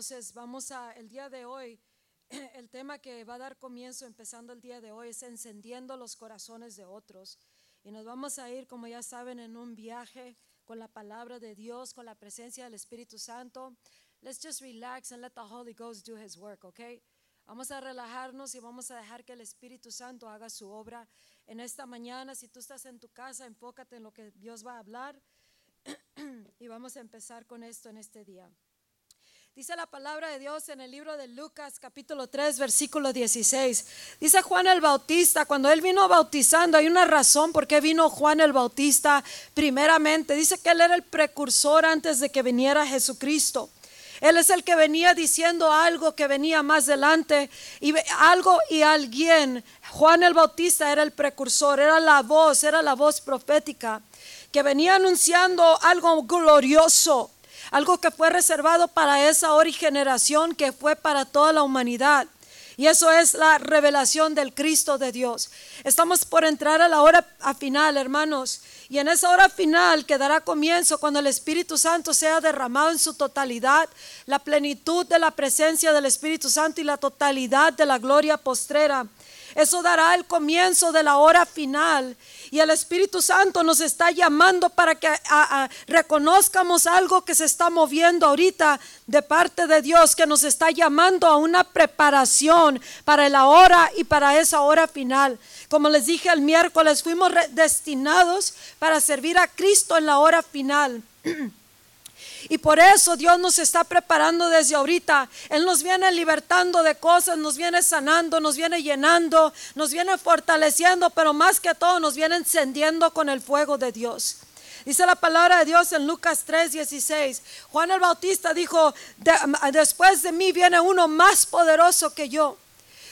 Entonces vamos a, el día de hoy, el tema que va a dar comienzo empezando el día de hoy es encendiendo los corazones de otros. Y nos vamos a ir, como ya saben, en un viaje con la palabra de Dios, con la presencia del Espíritu Santo. Let's just relax and let the Holy Ghost do his work, okay? Vamos a relajarnos y vamos a dejar que el Espíritu Santo haga su obra en esta mañana. Si tú estás en tu casa, enfócate en lo que Dios va a hablar. y vamos a empezar con esto en este día. Dice la palabra de Dios en el libro de Lucas capítulo 3 versículo 16. Dice Juan el Bautista, cuando él vino bautizando, hay una razón por qué vino Juan el Bautista primeramente. Dice que él era el precursor antes de que viniera Jesucristo. Él es el que venía diciendo algo que venía más adelante y algo y alguien. Juan el Bautista era el precursor, era la voz, era la voz profética que venía anunciando algo glorioso algo que fue reservado para esa hora y generación que fue para toda la humanidad. Y eso es la revelación del Cristo de Dios. Estamos por entrar a la hora final, hermanos. Y en esa hora final que dará comienzo cuando el Espíritu Santo sea derramado en su totalidad, la plenitud de la presencia del Espíritu Santo y la totalidad de la gloria postrera. Eso dará el comienzo de la hora final y el Espíritu Santo nos está llamando para que reconozcamos algo que se está moviendo ahorita de parte de Dios, que nos está llamando a una preparación para la hora y para esa hora final. Como les dije el miércoles, fuimos destinados para servir a Cristo en la hora final. Y por eso Dios nos está preparando desde ahorita. Él nos viene libertando de cosas, nos viene sanando, nos viene llenando, nos viene fortaleciendo, pero más que todo nos viene encendiendo con el fuego de Dios. Dice la palabra de Dios en Lucas 3:16. Juan el Bautista dijo, después de mí viene uno más poderoso que yo.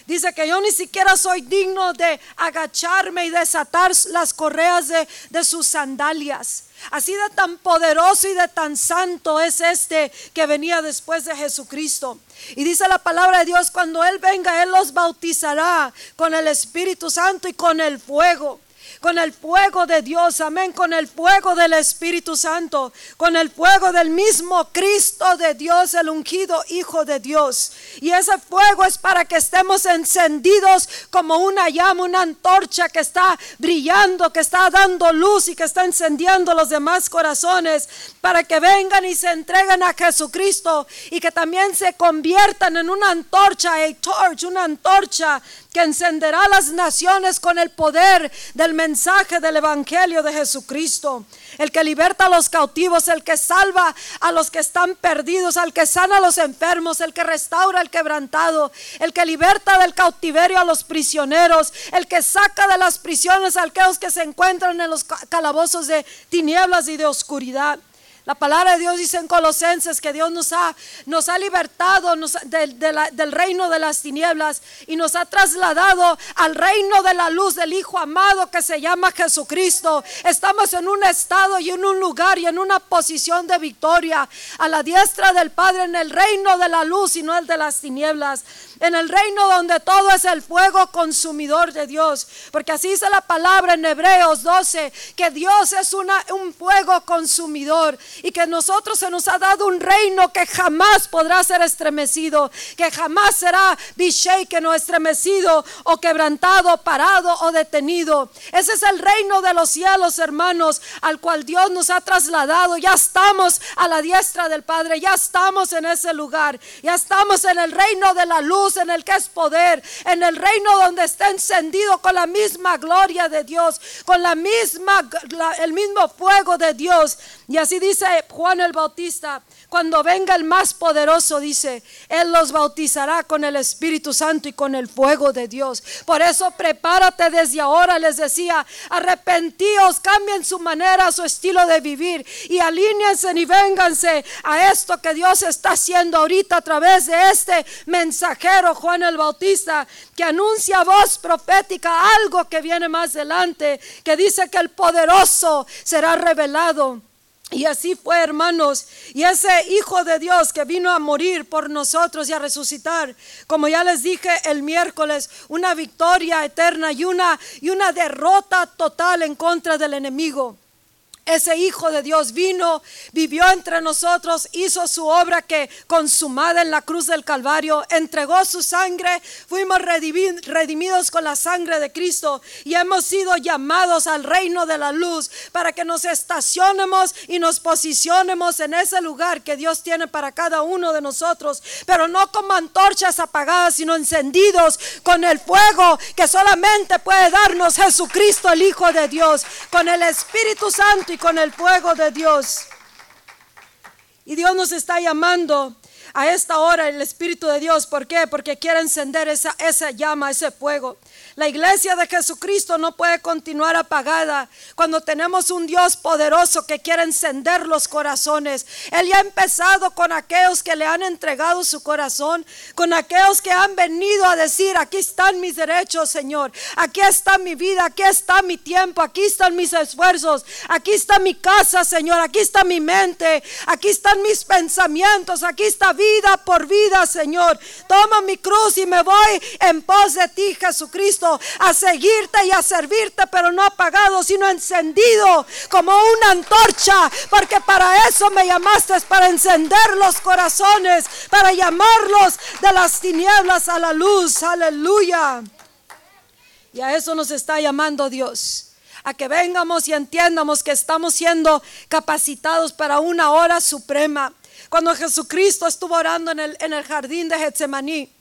Dice que yo ni siquiera soy digno de agacharme y desatar las correas de, de sus sandalias. Así de tan poderoso y de tan santo es este que venía después de Jesucristo. Y dice la palabra de Dios, cuando Él venga, Él los bautizará con el Espíritu Santo y con el fuego con el fuego de Dios, amén, con el fuego del Espíritu Santo, con el fuego del mismo Cristo de Dios, el ungido Hijo de Dios. Y ese fuego es para que estemos encendidos como una llama, una antorcha que está brillando, que está dando luz y que está encendiendo los demás corazones para que vengan y se entreguen a Jesucristo y que también se conviertan en una antorcha, a torch, una antorcha que encenderá las naciones con el poder del mensaje del Evangelio de Jesucristo. El que liberta a los cautivos, el que salva a los que están perdidos, al que sana a los enfermos, el que restaura al quebrantado, el que liberta del cautiverio a los prisioneros, el que saca de las prisiones a aquellos que se encuentran en los calabozos de tinieblas y de oscuridad. La palabra de Dios dice en Colosenses que Dios nos ha, nos ha libertado del reino de las tinieblas y nos ha trasladado al reino de la luz del Hijo amado que se llama Jesucristo. Estamos en un estado y en un lugar y en una posición de victoria a la diestra del Padre en el reino de la luz y no el de las tinieblas en el reino donde todo es el fuego consumidor de Dios. Porque así dice la palabra en Hebreos 12, que Dios es una, un fuego consumidor y que nosotros se nos ha dado un reino que jamás podrá ser estremecido, que jamás será que no estremecido o quebrantado, parado o detenido. Ese es el reino de los cielos, hermanos, al cual Dios nos ha trasladado. Ya estamos a la diestra del Padre, ya estamos en ese lugar, ya estamos en el reino de la luz en el que es poder, en el reino donde está encendido con la misma gloria de Dios, con la misma, el mismo fuego de Dios. Y así dice Juan el Bautista, cuando venga el más poderoso, dice, Él los bautizará con el Espíritu Santo y con el fuego de Dios. Por eso prepárate desde ahora, les decía, arrepentíos, cambien su manera, su estilo de vivir y alíñense y vénganse a esto que Dios está haciendo ahorita a través de este mensajero Juan el Bautista que anuncia voz profética algo que viene más adelante, que dice que el poderoso será revelado y así fue, hermanos. Y ese Hijo de Dios que vino a morir por nosotros y a resucitar, como ya les dije el miércoles, una victoria eterna y una, y una derrota total en contra del enemigo. Ese Hijo de Dios vino, vivió entre nosotros, hizo su obra que consumada en la cruz del Calvario, entregó su sangre, fuimos redimidos con la sangre de Cristo y hemos sido llamados al reino de la luz para que nos estacionemos y nos posicionemos en ese lugar que Dios tiene para cada uno de nosotros, pero no como antorchas apagadas, sino encendidos con el fuego que solamente puede darnos Jesucristo, el Hijo de Dios, con el Espíritu Santo y con el fuego de Dios. Y Dios nos está llamando a esta hora el Espíritu de Dios. ¿Por qué? Porque quiere encender esa, esa llama, ese fuego. La iglesia de Jesucristo no puede continuar apagada cuando tenemos un Dios poderoso que quiere encender los corazones. Él ya ha empezado con aquellos que le han entregado su corazón, con aquellos que han venido a decir, aquí están mis derechos, Señor, aquí está mi vida, aquí está mi tiempo, aquí están mis esfuerzos, aquí está mi casa, Señor, aquí está mi mente, aquí están mis pensamientos, aquí está vida por vida, Señor. Toma mi cruz y me voy en pos de ti, Jesucristo a seguirte y a servirte, pero no apagado, sino encendido como una antorcha, porque para eso me llamaste, para encender los corazones, para llamarlos de las tinieblas a la luz. Aleluya. Y a eso nos está llamando Dios a que vengamos y entiendamos que estamos siendo capacitados para una hora suprema. Cuando Jesucristo estuvo orando en el, en el jardín de Getsemaní,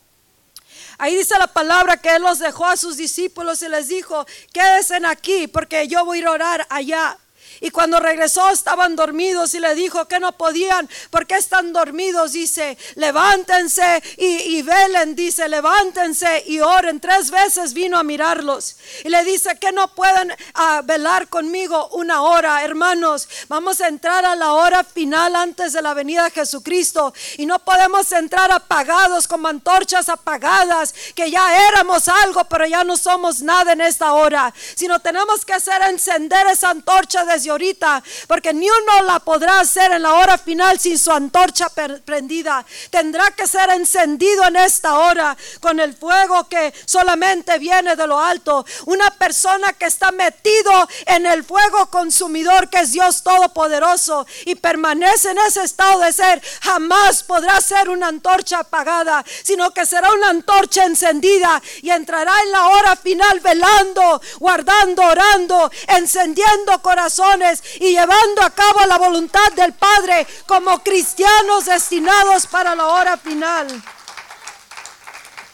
Ahí dice la palabra que Él los dejó a sus discípulos y les dijo, quédense aquí porque yo voy a ir a orar allá. Y cuando regresó estaban dormidos y le dijo que no podían, porque están dormidos, dice, levántense y, velen, dice, levántense y oren. Tres veces vino a mirarlos y le dice que no pueden ah, velar conmigo una hora, hermanos. Vamos a entrar a la hora final antes de la venida de Jesucristo y no podemos entrar apagados como antorchas apagadas, que ya éramos algo, pero ya no somos nada en esta hora, sino tenemos que hacer encender esa antorcha desde ahorita, porque ni uno la podrá hacer en la hora final sin su antorcha prendida. Tendrá que ser encendido en esta hora con el fuego que solamente viene de lo alto. Una persona que está metido en el fuego consumidor que es Dios Todopoderoso y permanece en ese estado de ser, jamás podrá ser una antorcha apagada, sino que será una antorcha encendida y entrará en la hora final velando, guardando, orando, encendiendo corazón y llevando a cabo la voluntad del Padre como cristianos destinados para la hora final.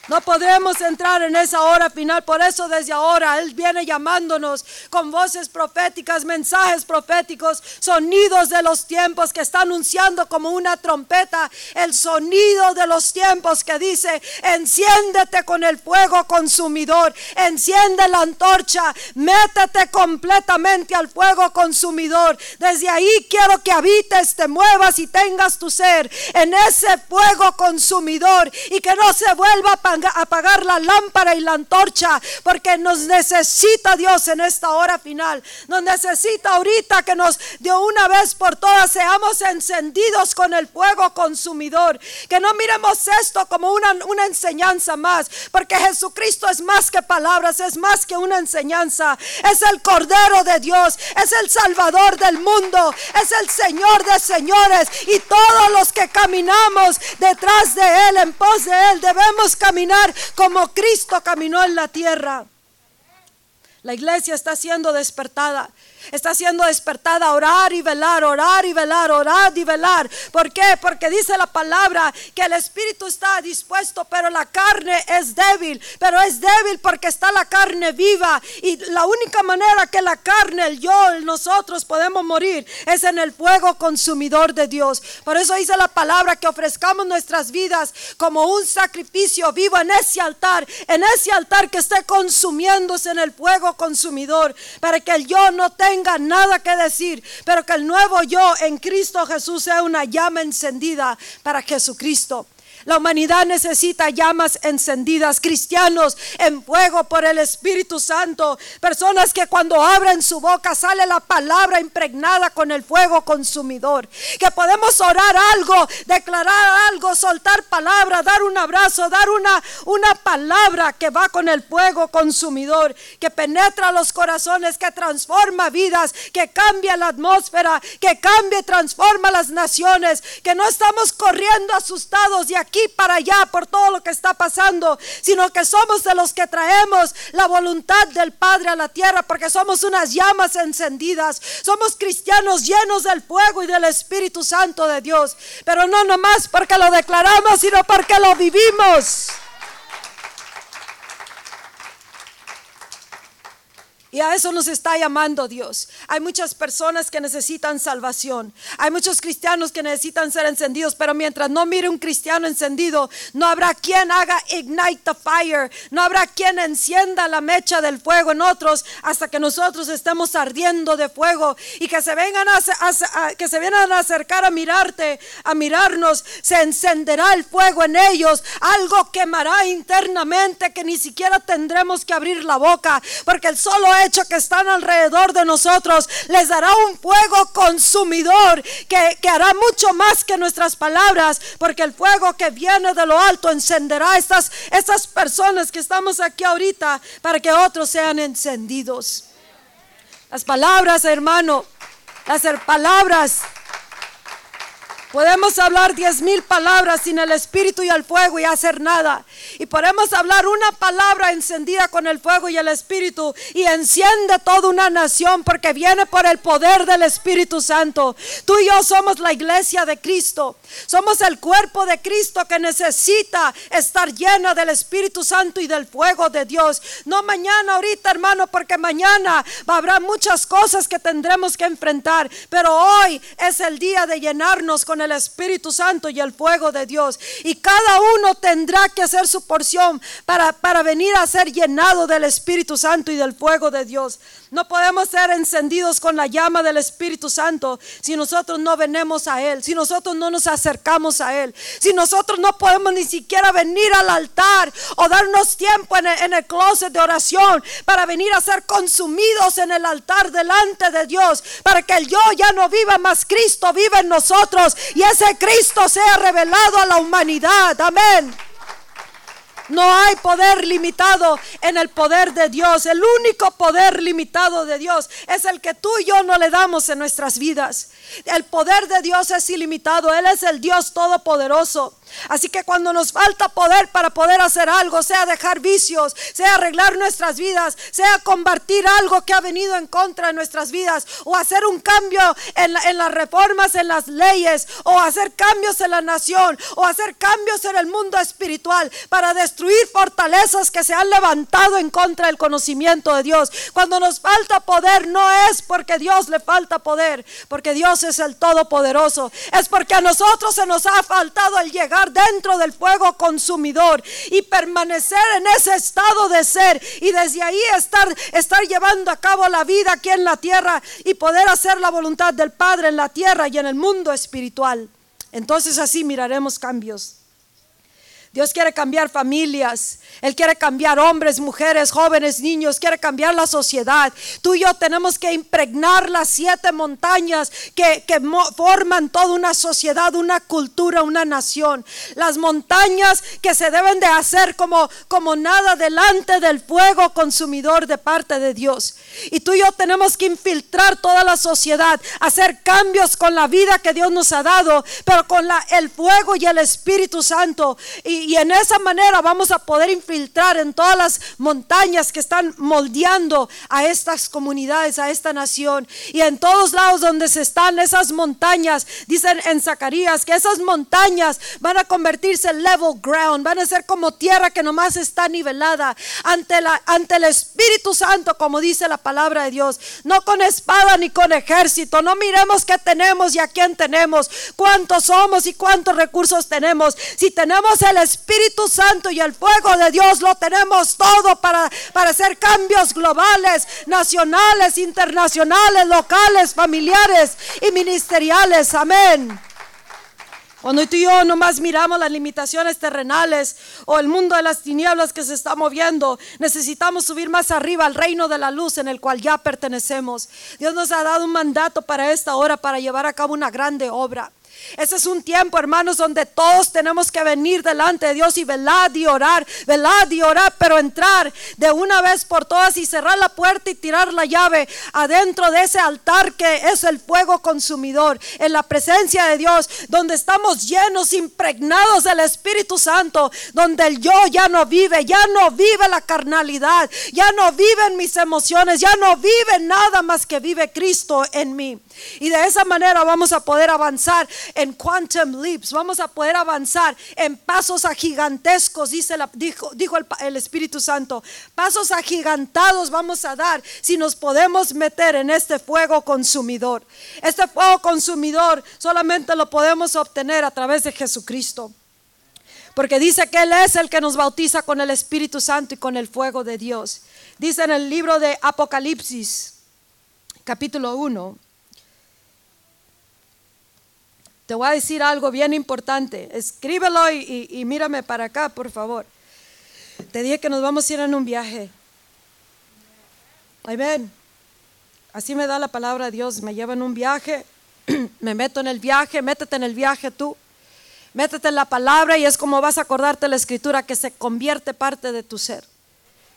No podremos entrar en esa hora final. Por eso desde ahora Él viene llamándonos con voces proféticas, mensajes proféticos, sonidos de los tiempos que está anunciando como una trompeta. El sonido de los tiempos que dice, enciéndete con el fuego consumidor, enciende la antorcha, métete completamente al fuego consumidor. Desde ahí quiero que habites, te muevas y tengas tu ser en ese fuego consumidor y que no se vuelva a apagar la lámpara y la antorcha, porque nos necesita Dios en esta hora final. Nos necesita ahorita que nos de una vez por todas seamos encendidos con el fuego consumidor. Que no miremos esto como una, una enseñanza más, porque Jesucristo es más que palabras, es más que una enseñanza. Es el Cordero de Dios, es el Salvador del mundo, es el Señor de señores. Y todos los que caminamos detrás de Él, en pos de Él, debemos caminar como Cristo caminó en la tierra. La iglesia está siendo despertada está siendo despertada a orar y velar, orar y velar, orar y velar. ¿Por qué? Porque dice la palabra que el espíritu está dispuesto, pero la carne es débil. Pero es débil porque está la carne viva. Y la única manera que la carne, el yo, nosotros podemos morir es en el fuego consumidor de Dios. Por eso dice la palabra que ofrezcamos nuestras vidas como un sacrificio vivo en ese altar, en ese altar que esté consumiéndose en el fuego consumidor, para que el yo no tenga tenga nada que decir, pero que el nuevo yo en Cristo Jesús sea una llama encendida para Jesucristo. La humanidad necesita llamas encendidas, cristianos en fuego por el Espíritu Santo, personas que cuando abren su boca sale la palabra impregnada con el fuego consumidor, que podemos orar algo, declarar algo, soltar palabra, dar un abrazo, dar una, una palabra que va con el fuego consumidor, que penetra los corazones, que transforma vidas, que cambia la atmósfera, que cambia y transforma las naciones, que no estamos corriendo asustados de aquí aquí para allá por todo lo que está pasando, sino que somos de los que traemos la voluntad del Padre a la tierra, porque somos unas llamas encendidas, somos cristianos llenos del fuego y del Espíritu Santo de Dios, pero no nomás porque lo declaramos, sino porque lo vivimos. Y a eso nos está llamando Dios. Hay muchas personas que necesitan salvación. Hay muchos cristianos que necesitan ser encendidos, pero mientras no mire un cristiano encendido, no habrá quien haga ignite the fire. No habrá quien encienda la mecha del fuego en otros hasta que nosotros estemos ardiendo de fuego y que se vengan a, que se vengan a acercar a mirarte, a mirarnos, se encenderá el fuego en ellos. Algo quemará internamente que ni siquiera tendremos que abrir la boca, porque el solo hecho que están alrededor de nosotros les dará un fuego consumidor que, que hará mucho más que nuestras palabras, porque el fuego que viene de lo alto encenderá estas, estas personas que estamos aquí ahorita para que otros sean encendidos. Las palabras, hermano, las palabras Podemos hablar diez mil palabras sin el espíritu y el fuego y hacer nada. Y podemos hablar una palabra encendida con el fuego y el espíritu y enciende toda una nación porque viene por el poder del Espíritu Santo. Tú y yo somos la iglesia de Cristo. Somos el cuerpo de Cristo que necesita estar llena del Espíritu Santo y del fuego de Dios. No mañana, ahorita, hermano, porque mañana habrá muchas cosas que tendremos que enfrentar. Pero hoy es el día de llenarnos con el Espíritu Santo y el fuego de Dios. Y cada uno tendrá que hacer su porción para, para venir a ser llenado del Espíritu Santo y del fuego de Dios. No podemos ser encendidos con la llama del Espíritu Santo si nosotros no venemos a Él, si nosotros no nos acercamos a Él, si nosotros no podemos ni siquiera venir al altar o darnos tiempo en el, en el closet de oración para venir a ser consumidos en el altar delante de Dios, para que el yo ya no viva más, Cristo vive en nosotros y ese Cristo sea revelado a la humanidad. Amén. No hay poder limitado en el poder de Dios. El único poder limitado de Dios es el que tú y yo no le damos en nuestras vidas. El poder de Dios es ilimitado. Él es el Dios todopoderoso. Así que cuando nos falta poder para poder hacer algo, sea dejar vicios, sea arreglar nuestras vidas, sea combatir algo que ha venido en contra de nuestras vidas, o hacer un cambio en, las reformas, en las leyes, o hacer cambios en la nación, o hacer cambios en el mundo espiritual para destruir fortalezas que se han levantado en contra del conocimiento de Dios. Cuando nos falta poder, no es porque Dios le falta poder, porque Dios es el Todopoderoso, es porque a nosotros se nos ha faltado el llegar dentro del fuego consumidor y permanecer en ese estado de ser y desde ahí estar, estar llevando a cabo la vida aquí en la tierra y poder hacer la voluntad del Padre en la tierra y en el mundo espiritual. Entonces así miraremos cambios. Dios quiere cambiar familias. Él quiere cambiar hombres, mujeres, jóvenes, niños. Quiere cambiar la sociedad. Tú y yo tenemos que impregnar las siete montañas que, que forman toda una sociedad, una cultura, una nación. Las montañas que se deben de hacer como, como nada delante del fuego consumidor de parte de Dios. Y tú y yo tenemos que infiltrar toda la sociedad, hacer cambios con la vida que Dios nos ha dado, pero con la, el fuego y el Espíritu Santo. Y, y, en esa manera vamos a poder infiltrar en todas las montañas que están moldeando a estas comunidades, a esta nación. Y en todos lados donde se están esas montañas, dicen en Zacarías que esas montañas van a convertirse en level ground, van a ser como tierra que nomás está nivelada ante, la, ante el Espíritu Santo, como dice la palabra de Dios. No con espada ni con ejército, no miremos qué tenemos y a quién tenemos, cuántos somos y cuántos recursos tenemos. Si tenemos el Espíritu, Espíritu Santo y el fuego de Dios lo tenemos todo para, para hacer cambios globales, nacionales, internacionales, locales, familiares y ministeriales. Amén. Cuando tú y yo nomás miramos las limitaciones terrenales o el mundo de las tinieblas que se está moviendo, necesitamos subir más arriba al reino de la luz en el cual ya pertenecemos. Dios nos ha dado un mandato para esta hora para llevar a cabo una grande obra. Ese es un tiempo, hermanos, donde todos tenemos que venir delante de Dios y velar y orar, velar y orar, pero entrar de una vez por todas y cerrar la puerta y tirar la llave adentro de ese altar que es el fuego consumidor, en la presencia de Dios, donde estamos llenos, impregnados del Espíritu Santo, donde el yo ya no vive, ya no vive la carnalidad, ya no viven mis emociones, ya no vive nada más que vive Cristo en mí. Y de esa manera vamos a poder avanzar en quantum leaps, vamos a poder avanzar en pasos agigantescos, dice dijo, dijo el, el Espíritu Santo. Pasos agigantados vamos a dar si nos podemos meter en este fuego consumidor. Este fuego consumidor solamente lo podemos obtener a través de Jesucristo. Porque dice que Él es el que nos bautiza con el Espíritu Santo y con el fuego de Dios. Dice en el libro de Apocalipsis, capítulo 1 te voy a decir algo bien importante. Escríbelo y, mírame para acá, por favor. Te dije que nos vamos a ir en un viaje. Amén. Así me da la palabra Dios. Me lleva en un viaje. me meto en el viaje. Métete en el viaje tú. Métete en la palabra y es como vas a acordarte la escritura que se convierte parte de tu ser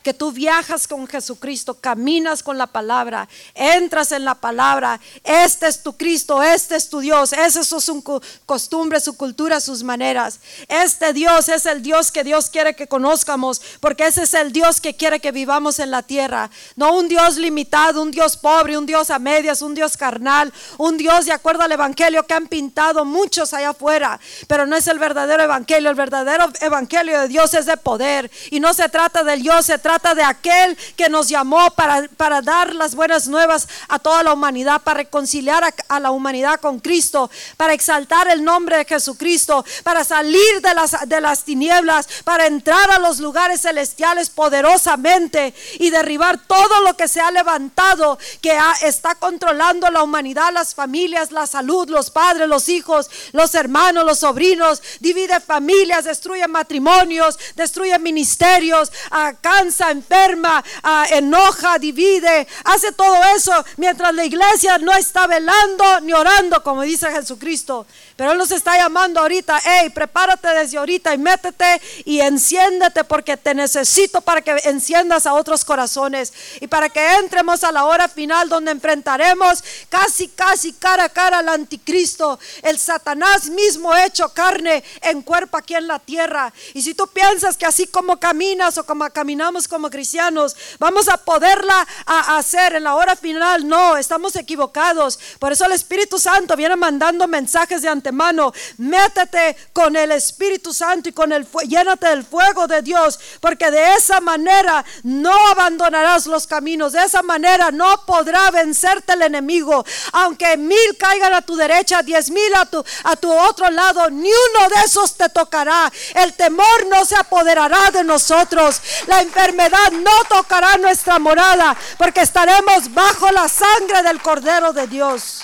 que tú viajas con Jesucristo, caminas con la palabra, entras en la palabra. Este es tu Cristo, este es tu Dios. Esas son sus costumbres, su cultura, sus maneras. Este Dios es el Dios que Dios quiere que conozcamos, porque ese es el Dios que quiere que vivamos en la tierra. No un Dios limitado, un Dios pobre, un Dios a medias, un Dios carnal, un Dios de acuerdo al Evangelio que han pintado muchos allá afuera. Pero no es el verdadero Evangelio. El verdadero Evangelio de Dios es de poder. Y no se trata del Dios, se trata de aquel que nos llamó para, para dar las buenas nuevas a toda la humanidad, para reconciliar a, la humanidad con Cristo, para exaltar el nombre de Jesucristo, para salir de las, de las tinieblas, para entrar a los lugares celestiales poderosamente y derribar todo lo que se ha levantado, que está controlando la humanidad, las familias, la salud, los padres, los hijos, los hermanos, los sobrinos, divide familias, destruye matrimonios, destruye ministerios, alcanza enferma, ah, enoja, divide, hace todo eso mientras la iglesia no está velando ni orando, como dice Jesucristo. Pero Él nos está llamando ahorita, hey, prepárate desde ahorita y métete y enciéndete porque te necesito para que enciendas a otros corazones y para que entremos a la hora final donde enfrentaremos casi, casi cara a cara al anticristo, el Satanás mismo hecho carne en cuerpo aquí en la tierra. Y si tú piensas que así como caminas o como caminamos como cristianos, vamos a poderla hacer en la hora final, no, estamos equivocados. Por eso el Espíritu Santo viene mandando mensajes de antemano, métete con el Espíritu Santo y con el llénate del fuego de Dios, porque de esa manera no abandonarás los caminos, de esa manera no podrá vencerte el enemigo, aunque mil caigan a tu derecha, diez mil a tu, a tu otro lado, ni uno de esos te tocará, el temor no se apoderará de nosotros, la enfermedad no tocará nuestra morada, porque estaremos bajo la sangre del Cordero de Dios.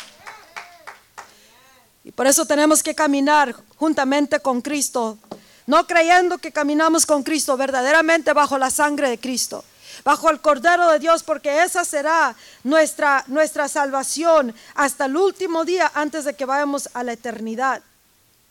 Y por eso tenemos que caminar juntamente con Cristo, no creyendo que caminamos con Cristo, verdaderamente bajo la sangre de Cristo, bajo el Cordero de Dios, porque esa será nuestra, nuestra salvación hasta el último día antes de que vayamos a la eternidad.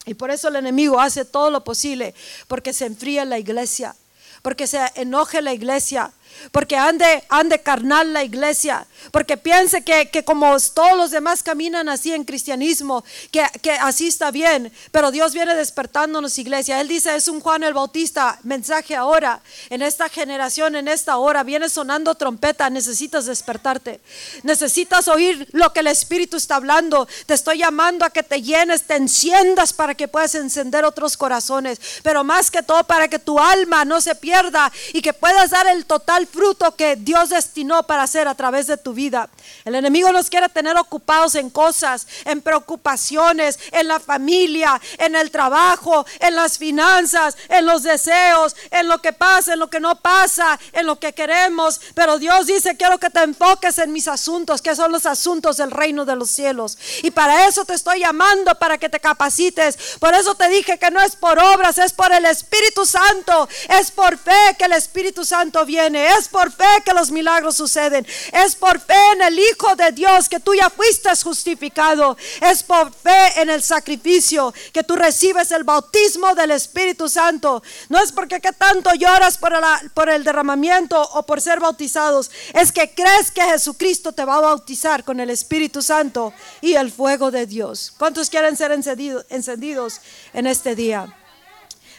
Y por eso el enemigo hace todo lo posible, porque se enfría la iglesia, porque se enoje la iglesia, porque ande, ande carnal la iglesia, porque piense que, como todos los demás caminan así en cristianismo, que, que, así está bien, pero Dios viene despertándonos iglesia. Él dice, es un Juan el Bautista, mensaje ahora, en esta generación, en esta hora, viene sonando trompeta, necesitas despertarte, necesitas oír lo que el Espíritu está hablando, te estoy llamando a que te llenes, te enciendas para que puedas encender otros corazones, pero más que todo para que tu alma no se pierda y que puedas dar el total el fruto que Dios destinó para hacer a través de tu vida. El enemigo nos quiere tener ocupados en cosas, en preocupaciones, en la familia, en el trabajo, en las finanzas, en los deseos, en lo que pasa, en lo que no pasa, en lo que queremos. Pero Dios dice, quiero que te enfoques en mis asuntos, que son los asuntos del reino de los cielos. Y para eso te estoy llamando, para que te capacites. Por eso te dije que no es por obras, es por el Espíritu Santo. Es por fe que el Espíritu Santo viene. Es por fe que los milagros suceden. Es por fe en el Hijo de Dios que tú ya fuiste justificado. Es por fe en el sacrificio que tú recibes el bautismo del Espíritu Santo. No es porque qué tanto lloras por, por el derramamiento o por ser bautizados. Es que crees que Jesucristo te va a bautizar con el Espíritu Santo y el fuego de Dios. ¿Cuántos quieren ser encendidos en este día?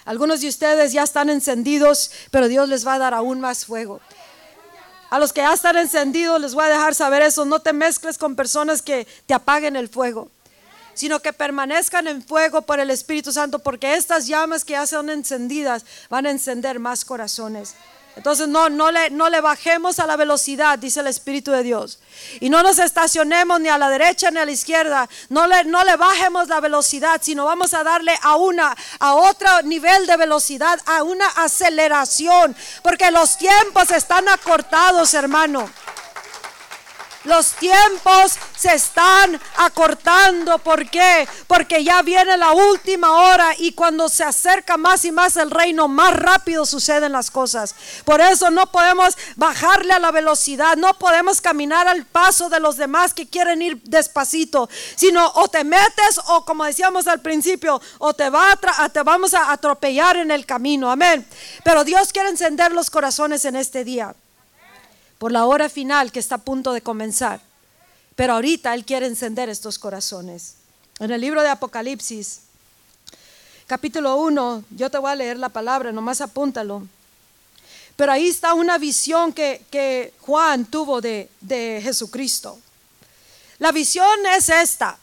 Algunos de ustedes ya están encendidos, pero Dios les va a dar aún más fuego. A los que ya están encendidos les voy a dejar saber eso. No te mezcles con personas que te apaguen el fuego, sino que permanezcan en fuego por el Espíritu Santo, porque estas llamas que ya son encendidas van a encender más corazones. Entonces no, no, le, no le bajemos a la velocidad, dice el Espíritu de Dios. Y no nos estacionemos ni a la derecha ni a la izquierda. No le, no le bajemos la velocidad, sino vamos a darle a una, a otro nivel de velocidad, a una aceleración. Porque los tiempos están acortados, hermano. Los tiempos se están acortando. ¿Por qué? Porque ya viene la última hora y cuando se acerca más y más el reino, más rápido suceden las cosas. Por eso no podemos bajarle a la velocidad, no podemos caminar al paso de los demás que quieren ir despacito, sino o te metes o como decíamos al principio, o te, va te vamos a atropellar en el camino. Amén. Pero Dios quiere encender los corazones en este día por la hora final que está a punto de comenzar. Pero ahorita Él quiere encender estos corazones. En el libro de Apocalipsis, capítulo 1, yo te voy a leer la palabra, nomás apúntalo. Pero ahí está una visión que, Juan tuvo de, de Jesucristo. La visión es esta.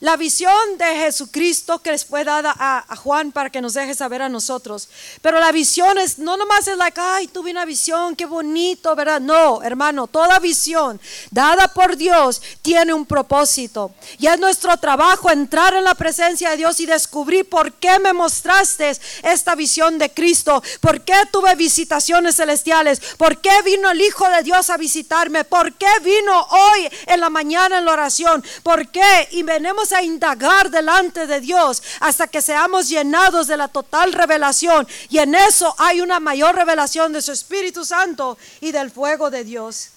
La visión de Jesucristo que les fue dada a, Juan para que nos deje saber a nosotros. Pero la visión es, no nomás es like, ay, tuve una visión, qué bonito, ¿verdad? No, hermano, toda visión dada por Dios tiene un propósito. Y es nuestro trabajo entrar en la presencia de Dios y descubrir por qué me mostraste esta visión de Cristo, por qué tuve visitaciones celestiales, por qué vino el Hijo de Dios a visitarme, por qué vino hoy en la mañana en la oración, por qué y venimos a indagar delante de Dios hasta que seamos llenados de la total revelación. Y en eso hay una mayor revelación de su Espíritu Santo y del fuego de Dios.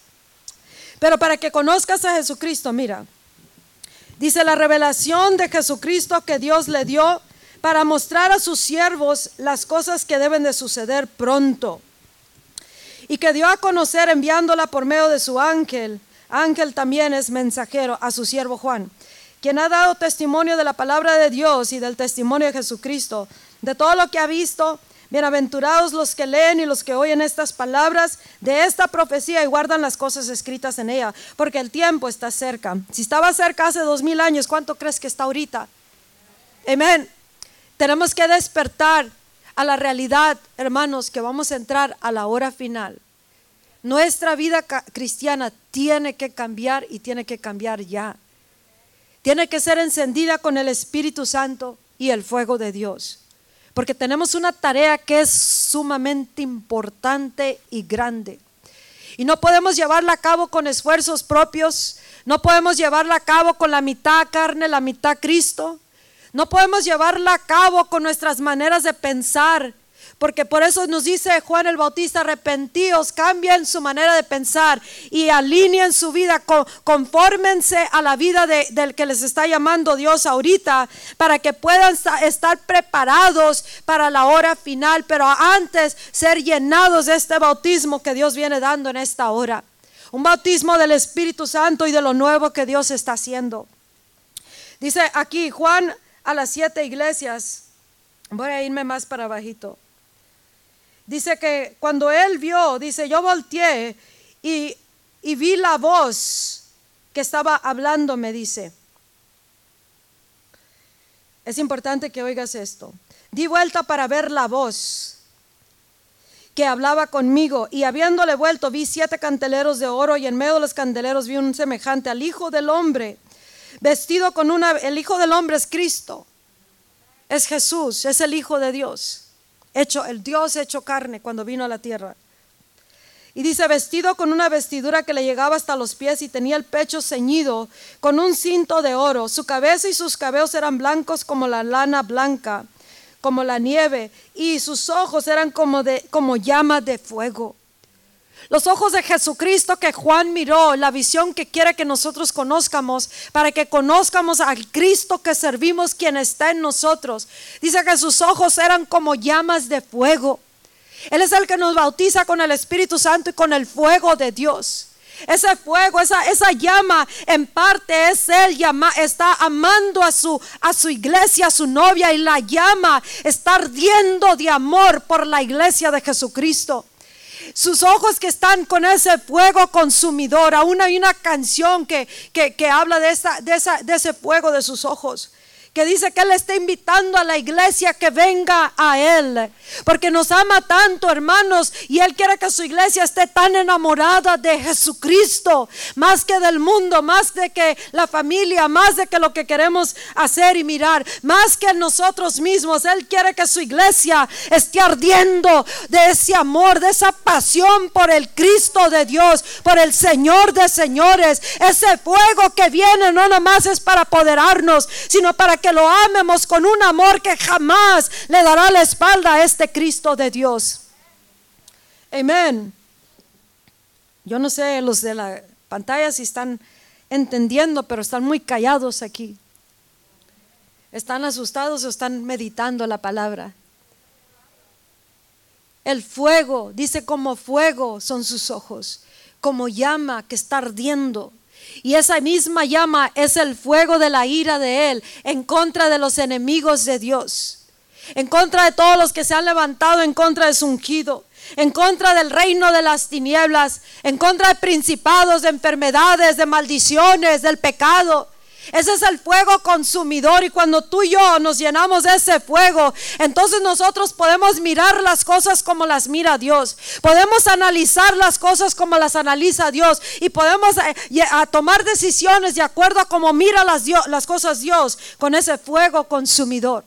Pero para que conozcas a Jesucristo, mira, dice la revelación de Jesucristo que Dios le dio para mostrar a sus siervos las cosas que deben de suceder pronto. Y que dio a conocer enviándola por medio de su ángel. Ángel también es mensajero a su siervo Juan quien ha dado testimonio de la palabra de Dios y del testimonio de Jesucristo, de todo lo que ha visto. Bienaventurados los que leen y los que oyen estas palabras de esta profecía y guardan las cosas escritas en ella, porque el tiempo está cerca. Si estaba cerca hace dos mil años, ¿cuánto crees que está ahorita? Amén. Tenemos que despertar a la realidad, hermanos, que vamos a entrar a la hora final. Nuestra vida cristiana tiene que cambiar y tiene que cambiar ya tiene que ser encendida con el Espíritu Santo y el fuego de Dios. Porque tenemos una tarea que es sumamente importante y grande. Y no podemos llevarla a cabo con esfuerzos propios. No podemos llevarla a cabo con la mitad carne, la mitad Cristo. No podemos llevarla a cabo con nuestras maneras de pensar porque por eso nos dice Juan el Bautista, arrepentíos, cambien su manera de pensar y alineen su vida, confórmense a la vida del que les está llamando Dios ahorita, para que puedan estar preparados para la hora final, pero antes ser llenados de este bautismo que Dios viene dando en esta hora. Un bautismo del Espíritu Santo y de lo nuevo que Dios está haciendo. Dice aquí Juan a las siete iglesias, voy a irme más para bajito. Dice que cuando él vio, dice, yo volteé y, y vi la voz que estaba hablando, me dice. Es importante que oigas esto. Di vuelta para ver la voz. que hablaba conmigo. Y habiéndole vuelto, vi siete candeleros de oro y en medio de los candeleros vi un semejante al Hijo del Hombre, vestido con una... El Hijo del Hombre es Cristo, es Jesús, es el Hijo de Dios, hecho, el Dios hecho carne cuando vino a la tierra. Y dice, vestido con una vestidura que le llegaba hasta los pies y tenía el pecho ceñido con un cinto de oro. Su cabeza y sus cabellos eran blancos como la lana blanca como la nieve, y sus ojos eran como, de, como llamas de fuego. Los ojos de Jesucristo que Juan miró, la visión que quiere que nosotros conozcamos, para que conozcamos al Cristo que servimos, quien está en nosotros. Dice que sus ojos eran como llamas de fuego. Él es el que nos bautiza con el Espíritu Santo y con el fuego de Dios. Ese fuego, esa, esa llama, en parte es Él, llama, está amando a su, a su iglesia, a su novia, y la llama está ardiendo de amor por la iglesia de Jesucristo. Sus ojos que están con ese fuego consumidor. Aún hay una canción que, que, habla de, esa, de, esa, de ese fuego de sus ojos que dice que Él está invitando a la iglesia que venga a Él. Porque nos ama tanto, hermanos, y Él quiere que su iglesia esté tan enamorada de Jesucristo, más que del mundo, más de que la familia, más de que lo que queremos hacer y mirar, más que nosotros mismos. Él quiere que su iglesia esté ardiendo de ese amor, de esa pasión por el Cristo de Dios, por el Señor de señores. Ese fuego que viene no nomás es para apoderarnos, sino para que que lo amemos con un amor que jamás le dará la espalda a este Cristo de Dios. Amén. Yo no sé los de la pantalla si están entendiendo, pero están muy callados aquí. ¿Están asustados o están meditando la palabra? El fuego, dice como fuego son sus ojos, como llama que está ardiendo. Y esa misma llama es el fuego de la ira de Él en contra de los enemigos de Dios, en contra de todos los que se han levantado en contra de su ungido, en contra del reino de las tinieblas, en contra de principados, de enfermedades, de maldiciones, del pecado. Ese es el fuego consumidor y cuando tú y yo nos llenamos de ese fuego, entonces nosotros podemos mirar las cosas como las mira Dios. Podemos analizar las cosas como las analiza Dios y podemos eh, a tomar decisiones de acuerdo a cómo mira las cosas Dios con ese fuego consumidor.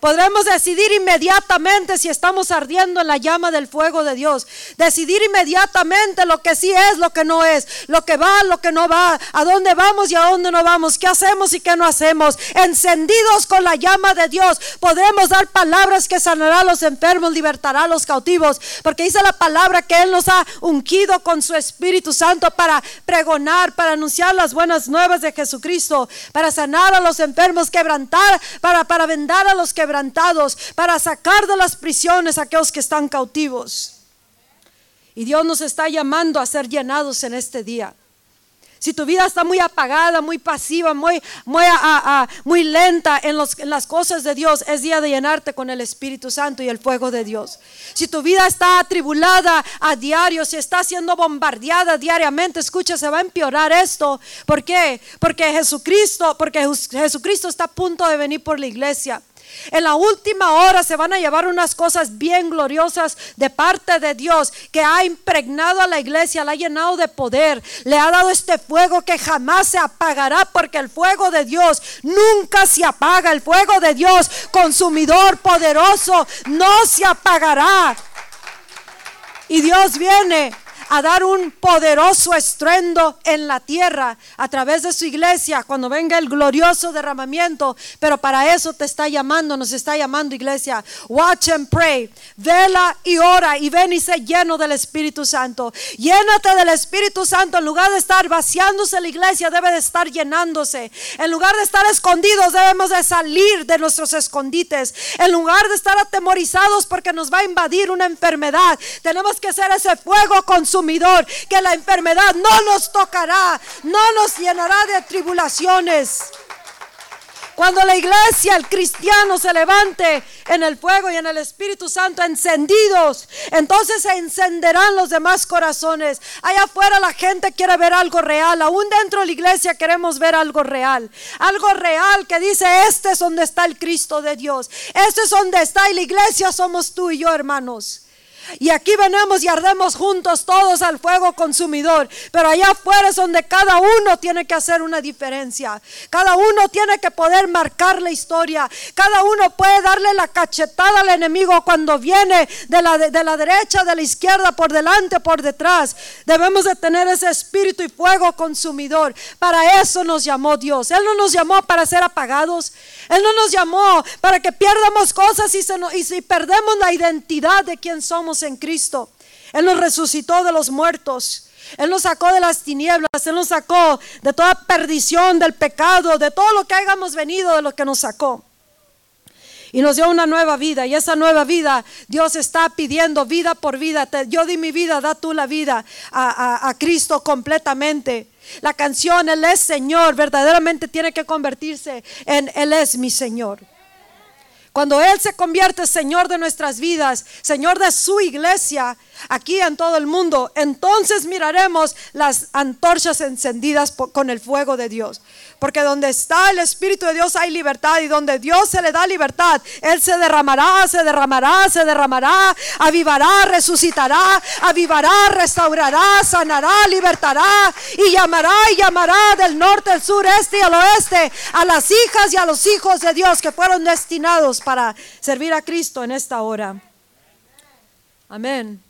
Podremos decidir inmediatamente si estamos ardiendo en la llama del fuego de Dios. Decidir inmediatamente lo que sí es, lo que no es, lo que va, lo que no va, a dónde vamos y a dónde no vamos, qué hacemos y qué no hacemos. Encendidos con la llama de Dios, podremos dar palabras que sanará a los enfermos, libertará a los cautivos, porque dice la palabra que Él nos ha ungido con su Espíritu Santo para pregonar, para anunciar las buenas nuevas de Jesucristo, para sanar a los enfermos, quebrantar, para, para vendar a los que para sacar de las prisiones a aquellos que están cautivos. Y Dios nos está llamando a ser llenados en este día. Si tu vida está muy apagada, muy pasiva, muy, muy, muy lenta en, en, las cosas de Dios, es día de llenarte con el Espíritu Santo y el fuego de Dios. Si tu vida está atribulada a diario, si está siendo bombardeada diariamente, escucha, se va a empeorar esto. ¿Por qué? Porque Jesucristo, porque Jesucristo está a punto de venir por la iglesia. En la última hora se van a llevar unas cosas bien gloriosas de parte de Dios que ha impregnado a la iglesia, la ha llenado de poder, le ha dado este fuego que jamás se apagará porque el fuego de Dios nunca se apaga. El fuego de Dios, consumidor poderoso, no se apagará. Y Dios viene a dar un poderoso estruendo en la tierra a través de su iglesia cuando venga el glorioso derramamiento. Pero para eso te está llamando, nos está llamando iglesia. Watch and pray. Vela y ora y ven y sé lleno del Espíritu Santo. Llénate del Espíritu Santo. En lugar de estar vaciándose la iglesia, debe de estar llenándose. En lugar de estar escondidos, debemos de salir de nuestros escondites. En lugar de estar atemorizados porque nos va a invadir una enfermedad, tenemos que ser ese fuego con su que la enfermedad no nos tocará, no nos llenará de tribulaciones. Cuando la iglesia, el cristiano se levante en el fuego y en el Espíritu Santo encendidos, entonces se encenderán los demás corazones. Allá afuera la gente quiere ver algo real, aún dentro de la iglesia queremos ver algo real. Algo real que dice, este es donde está el Cristo de Dios. Este es donde está y la iglesia somos tú y yo, hermanos. Y aquí venimos y ardemos juntos todos al fuego consumidor. Pero allá afuera es donde cada uno tiene que hacer una diferencia. Cada uno tiene que poder marcar la historia. Cada uno puede darle la cachetada al enemigo cuando viene de la, de, la derecha, de la izquierda, por delante, por detrás. Debemos de tener ese espíritu y fuego consumidor. Para eso nos llamó Dios. Él no nos llamó para ser apagados. Él no nos llamó para que pierdamos cosas y, se y si perdemos la identidad de quién somos en Cristo. Él nos resucitó de los muertos. Él nos sacó de las tinieblas, Él nos sacó de toda perdición, del pecado, de todo lo que hayamos venido, de lo que nos sacó. Y nos dio una nueva vida. Y esa nueva vida, Dios está pidiendo vida por vida. Yo di mi vida, da tú la vida a, a Cristo completamente. La canción Él es Señor verdaderamente tiene que convertirse en Él es mi Señor. Cuando Él se convierte Señor de nuestras vidas, Señor de su iglesia, aquí en todo el mundo, entonces miraremos las antorchas encendidas con el fuego de Dios. Porque donde está el Espíritu de Dios hay libertad y donde Dios se le da libertad, Él se derramará, se derramará, se derramará, avivará, resucitará, avivará, restaurará, sanará, libertará y llamará y llamará del norte, al sur, este y al oeste a las hijas y a los hijos de Dios que fueron destinados para servir a Cristo en esta hora. Amén.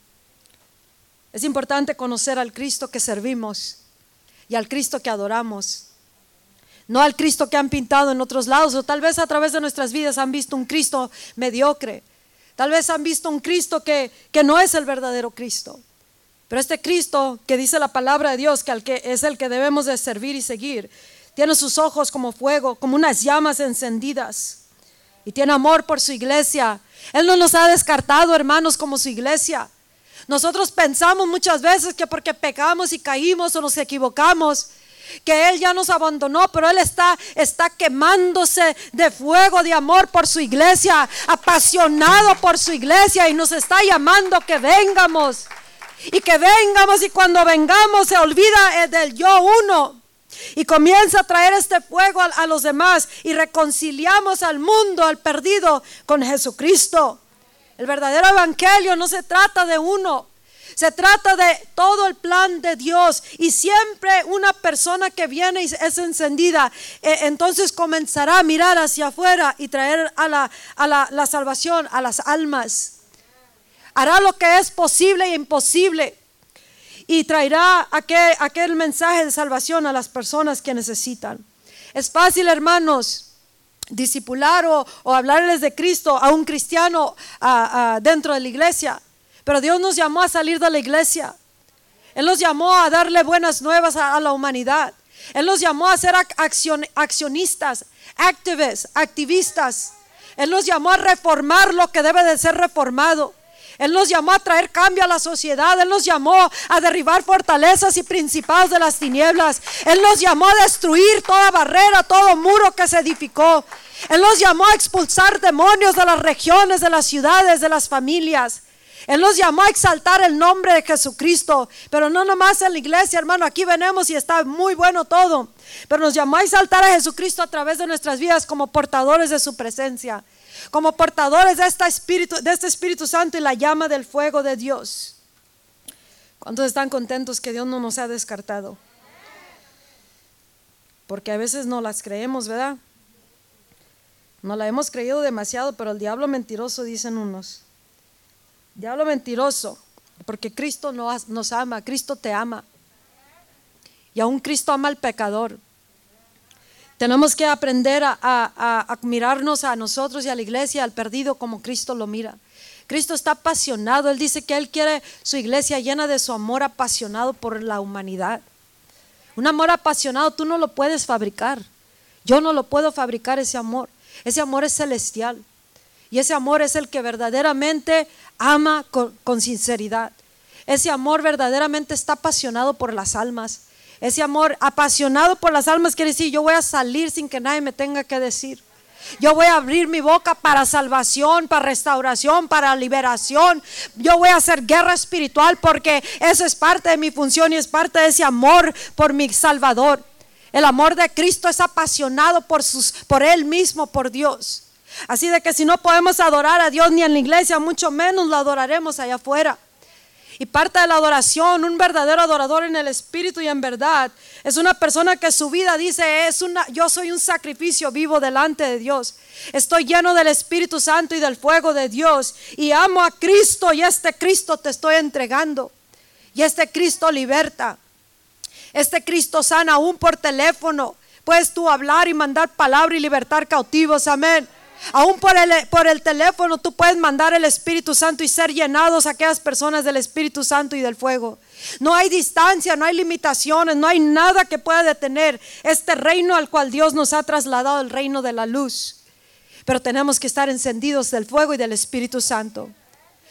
Es importante conocer al Cristo que servimos y al Cristo que adoramos no al Cristo que han pintado en otros lados, o tal vez a través de nuestras vidas han visto un Cristo mediocre, tal vez han visto un Cristo que, que no es el verdadero Cristo. Pero este Cristo que dice la palabra de Dios, que, al que es el que debemos de servir y seguir, tiene sus ojos como fuego, como unas llamas encendidas, y tiene amor por su iglesia. Él no nos ha descartado, hermanos, como su iglesia. Nosotros pensamos muchas veces que porque pecamos y caímos o nos equivocamos, que Él ya nos abandonó, pero Él está, está quemándose de fuego, de amor por su iglesia, apasionado por su iglesia y nos está llamando que vengamos. Y que vengamos y cuando vengamos se olvida eh, del yo uno. Y comienza a traer este fuego a los demás y reconciliamos al mundo, al perdido, con Jesucristo. El verdadero evangelio no se trata de uno, se trata de todo el plan de Dios y siempre una persona que viene y es encendida, eh, entonces comenzará a mirar hacia afuera y traer a, la, a la, salvación a las almas. Hará lo que es posible e imposible y traerá aquel, aquel mensaje de salvación a las personas que necesitan. Es fácil, hermanos, disipular o, hablarles de Cristo a un cristiano dentro de la iglesia. Pero Dios nos llamó a salir de la iglesia. Él nos llamó a darle buenas nuevas a, la humanidad. Él nos llamó a ser accionistas, activistas, activistas. Él nos llamó a reformar lo que debe de ser reformado. Él nos llamó a traer cambio a la sociedad. Él nos llamó a derribar fortalezas y principados de las tinieblas. Él nos llamó a destruir toda barrera, todo muro que se edificó. Él nos llamó a expulsar demonios de las regiones, de las ciudades, de las familias. Él nos llamó a exaltar el nombre de Jesucristo, pero no nomás en la iglesia, hermano, aquí venimos y está muy bueno todo, pero nos llamó a exaltar a Jesucristo a través de nuestras vidas como portadores de su presencia, como portadores de este Espíritu, de este Espíritu Santo y la llama del fuego de Dios. ¿Cuántos están contentos que Dios no nos ha descartado? Porque a veces no las creemos, ¿verdad? No la hemos creído demasiado, pero el diablo mentiroso, dicen unos. Diablo mentiroso, porque Cristo nos ama, Cristo te ama. Y aún Cristo ama al pecador. Tenemos que aprender a, mirarnos a nosotros y a la iglesia, al perdido, como Cristo lo mira. Cristo está apasionado. Él dice que Él quiere su iglesia llena de su amor apasionado por la humanidad. Un amor apasionado tú no lo puedes fabricar. Yo no lo puedo fabricar ese amor. Ese amor es celestial. Y ese amor es el que verdaderamente ama con, sinceridad. Ese amor verdaderamente está apasionado por las almas. Ese amor apasionado por las almas quiere decir, yo voy a salir sin que nadie me tenga que decir. Yo voy a abrir mi boca para salvación, para restauración, para liberación. Yo voy a hacer guerra espiritual porque eso es parte de mi función y es parte de ese amor por mi Salvador. El amor de Cristo es apasionado por, sus, por Él mismo, por Dios. Así de que si no podemos adorar a Dios ni en la iglesia, mucho menos lo adoraremos allá afuera. Y parte de la adoración, un verdadero adorador en el espíritu y en verdad, es una persona que su vida dice, es una, yo soy un sacrificio vivo delante de Dios. Estoy lleno del Espíritu Santo y del fuego de Dios y amo a Cristo y este Cristo te estoy entregando. Y este Cristo liberta. Este Cristo sana aún por teléfono. Puedes tú hablar y mandar palabra y libertar cautivos. Amén. Aún por el, por el teléfono tú puedes mandar el Espíritu Santo y ser llenados aquellas personas del Espíritu Santo y del fuego. No hay distancia, no hay limitaciones, no hay nada que pueda detener este reino al cual Dios nos ha trasladado, el reino de la luz. Pero tenemos que estar encendidos del fuego y del Espíritu Santo.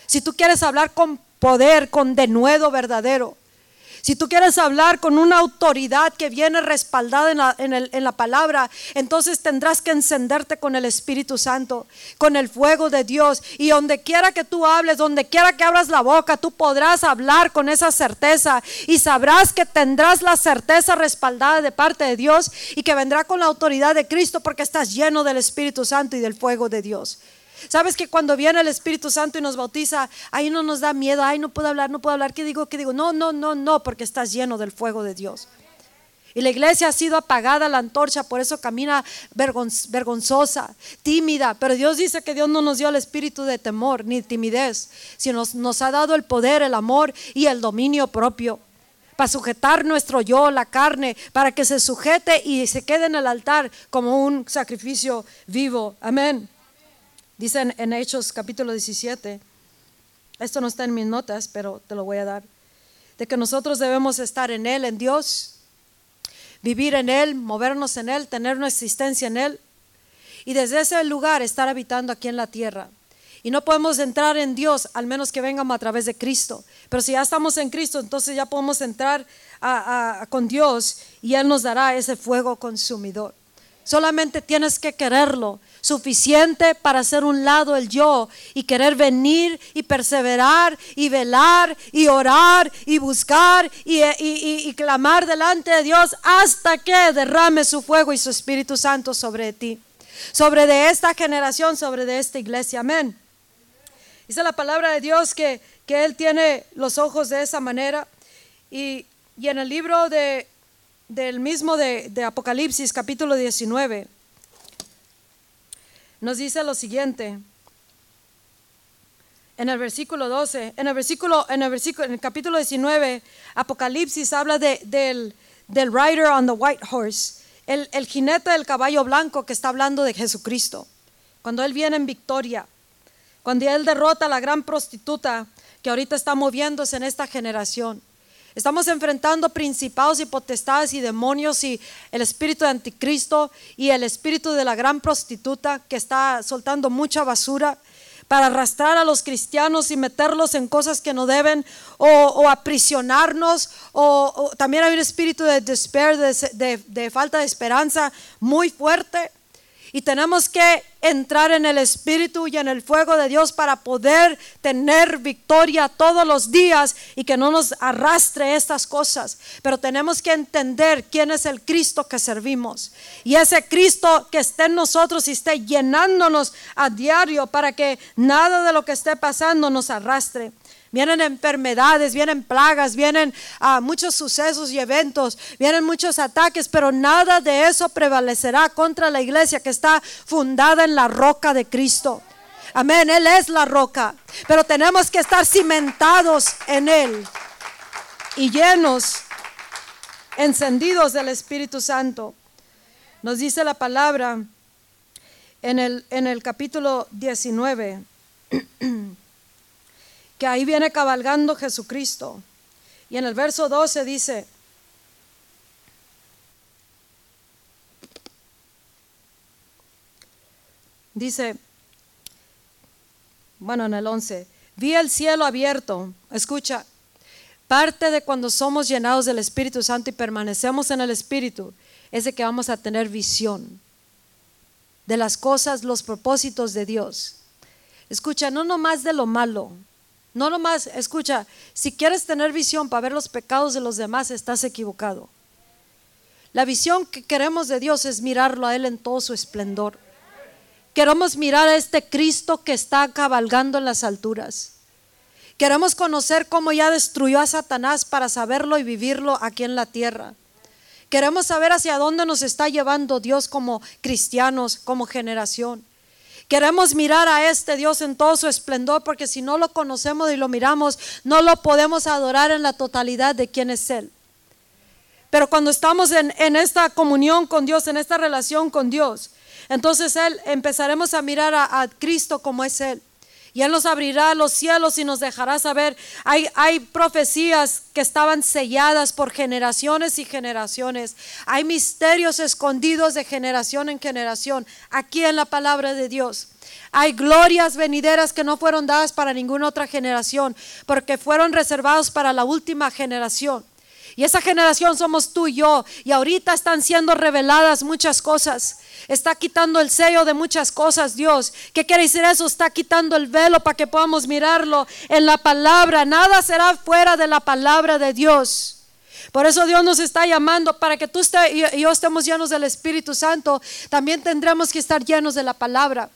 Si tú quieres hablar con poder, con denuedo verdadero, si tú quieres hablar con una autoridad que viene respaldada en la, palabra, entonces tendrás que encenderte con el Espíritu Santo, con el fuego de Dios. Y donde quiera que tú hables, donde quiera que abras la boca, tú podrás hablar con esa certeza y sabrás que tendrás la certeza respaldada de parte de Dios y que vendrá con la autoridad de Cristo porque estás lleno del Espíritu Santo y del fuego de Dios. Sabes que cuando viene el Espíritu Santo y nos bautiza, ahí no nos da miedo, ay, no puedo hablar, no puedo hablar, ¿qué digo? ¿Qué digo? No, no, no, no, porque estás lleno del fuego de Dios. Y la iglesia ha sido apagada la antorcha, por eso camina vergonzosa, tímida. Pero Dios dice que Dios no nos dio el espíritu de temor ni timidez, sino nos, nos ha dado el poder, el amor y el dominio propio para sujetar nuestro yo, la carne, para que se sujete y se quede en el altar como un sacrificio vivo. Amén. Dice en, Hechos capítulo 17, esto no está en mis notas, pero te lo voy a dar, de que nosotros debemos estar en Él, en Dios, vivir en Él, movernos en Él, tener nuestra existencia en Él, y desde ese lugar estar habitando aquí en la tierra. Y no podemos entrar en Dios al menos que vengamos a través de Cristo. Pero si ya estamos en Cristo, entonces ya podemos entrar con Dios y Él nos dará ese fuego consumidor. Solamente tienes que quererlo, suficiente para hacer un lado el yo y querer venir y perseverar y velar y orar y buscar y, clamar delante de Dios hasta que derrame su fuego y su Espíritu Santo sobre ti, sobre de esta generación, sobre de esta iglesia. Amén. Dice la palabra de Dios que, que Él tiene los ojos de esa manera y, en el libro de, del mismo de, Apocalipsis capítulo 19 nos dice lo siguiente. En el versículo 12, en el versículo, en el versículo, en el capítulo 19, Apocalipsis habla de, del, del rider on the white horse, el, el jinete del caballo blanco que está hablando de Jesucristo. Cuando Él viene en victoria, cuando Él derrota a la gran prostituta que ahorita está moviéndose en esta generación. Estamos enfrentando principados y potestades y demonios y el espíritu de anticristo y el espíritu de la gran prostituta que está soltando mucha basura para arrastrar a los cristianos y meterlos en cosas que no deben o, aprisionarnos o, también hay un espíritu de despair, de falta de esperanza muy fuerte. Y tenemos que entrar en el Espíritu y en el fuego de Dios para poder tener victoria todos los días y que no nos arrastre estas cosas. Pero tenemos que entender quién es el Cristo que servimos. Y ese Cristo que esté en nosotros y esté llenándonos a diario para que nada de lo que esté pasando nos arrastre. Vienen enfermedades, vienen plagas, vienen ah, muchos sucesos y eventos, vienen muchos ataques, pero nada de eso prevalecerá contra la iglesia que está fundada en la roca de Cristo. Amén, Él es la roca, pero tenemos que estar cimentados en Él y llenos, encendidos del Espíritu Santo. Nos dice la palabra en el, en el capítulo 19. que ahí viene cabalgando Jesucristo. Y en el verso 12 dice, dice, bueno, en el 11, vi el cielo abierto, escucha, parte de cuando somos llenados del Espíritu Santo y permanecemos en el Espíritu, es de que vamos a tener visión de las cosas, los propósitos de Dios. Escucha, no nomás de lo malo, no nomás, escucha, si quieres tener visión para ver los pecados de los demás, estás equivocado. La visión que queremos de Dios es mirarlo a Él en todo su esplendor. Queremos mirar a este Cristo que está cabalgando en las alturas. Queremos conocer cómo ya destruyó a Satanás para saberlo y vivirlo aquí en la tierra. Queremos saber hacia dónde nos está llevando Dios como cristianos, como generación. Queremos mirar a este Dios en todo su esplendor porque si no lo conocemos y lo miramos, no lo podemos adorar en la totalidad de quién es Él. Pero cuando estamos en, esta comunión con Dios, en esta relación con Dios, entonces Él empezaremos a mirar a, a Cristo como es Él. Y Él nos abrirá los cielos y nos dejará saber. Hay, hay profecías que estaban selladas por generaciones y generaciones. Hay misterios escondidos de generación en generación aquí en la palabra de Dios. Hay glorias venideras que no fueron dadas para ninguna otra generación, porque fueron reservados para la última generación. Y esa generación somos tú y yo. Y ahorita están siendo reveladas muchas cosas. Está quitando el sello de muchas cosas, Dios. ¿Qué quiere decir eso? Está quitando el velo para que podamos mirarlo en la palabra. Nada será fuera de la palabra de Dios. Por eso Dios nos está llamando para que tú y yo estemos llenos del Espíritu Santo. También tendremos que estar llenos de la palabra.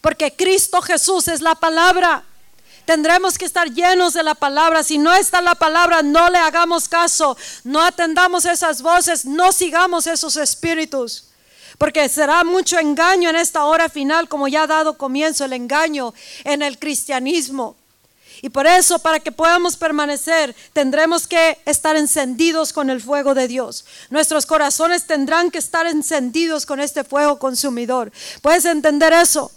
Porque Cristo Jesús es la palabra. Tendremos que estar llenos de la palabra. Si no está la palabra, no le hagamos caso. No atendamos esas voces. No sigamos esos espíritus. Porque será mucho engaño en esta hora final, como ya ha dado comienzo el engaño en el cristianismo. Y por eso, para que podamos permanecer, tendremos que estar encendidos con el fuego de Dios. Nuestros corazones tendrán que estar encendidos con este fuego consumidor. ¿Puedes entender eso?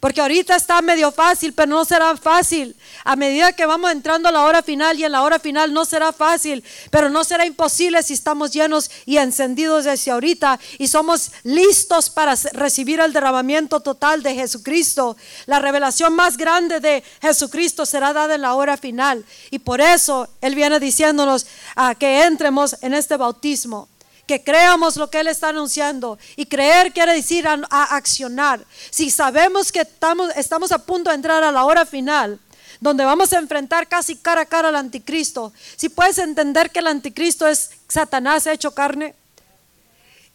Porque ahorita está medio fácil, pero no será fácil. A medida que vamos entrando a la hora final y en la hora final no será fácil, pero no será imposible si estamos llenos y encendidos desde ahorita y somos listos para recibir el derramamiento total de Jesucristo. La revelación más grande de Jesucristo será dada en la hora final. Y por eso Él viene diciéndonos a que entremos en este bautismo que creamos lo que Él está anunciando. Y creer quiere decir a, accionar. Si sabemos que estamos, estamos a punto de entrar a la hora final, donde vamos a enfrentar casi cara a cara al anticristo, si puedes entender que el anticristo es Satanás hecho carne,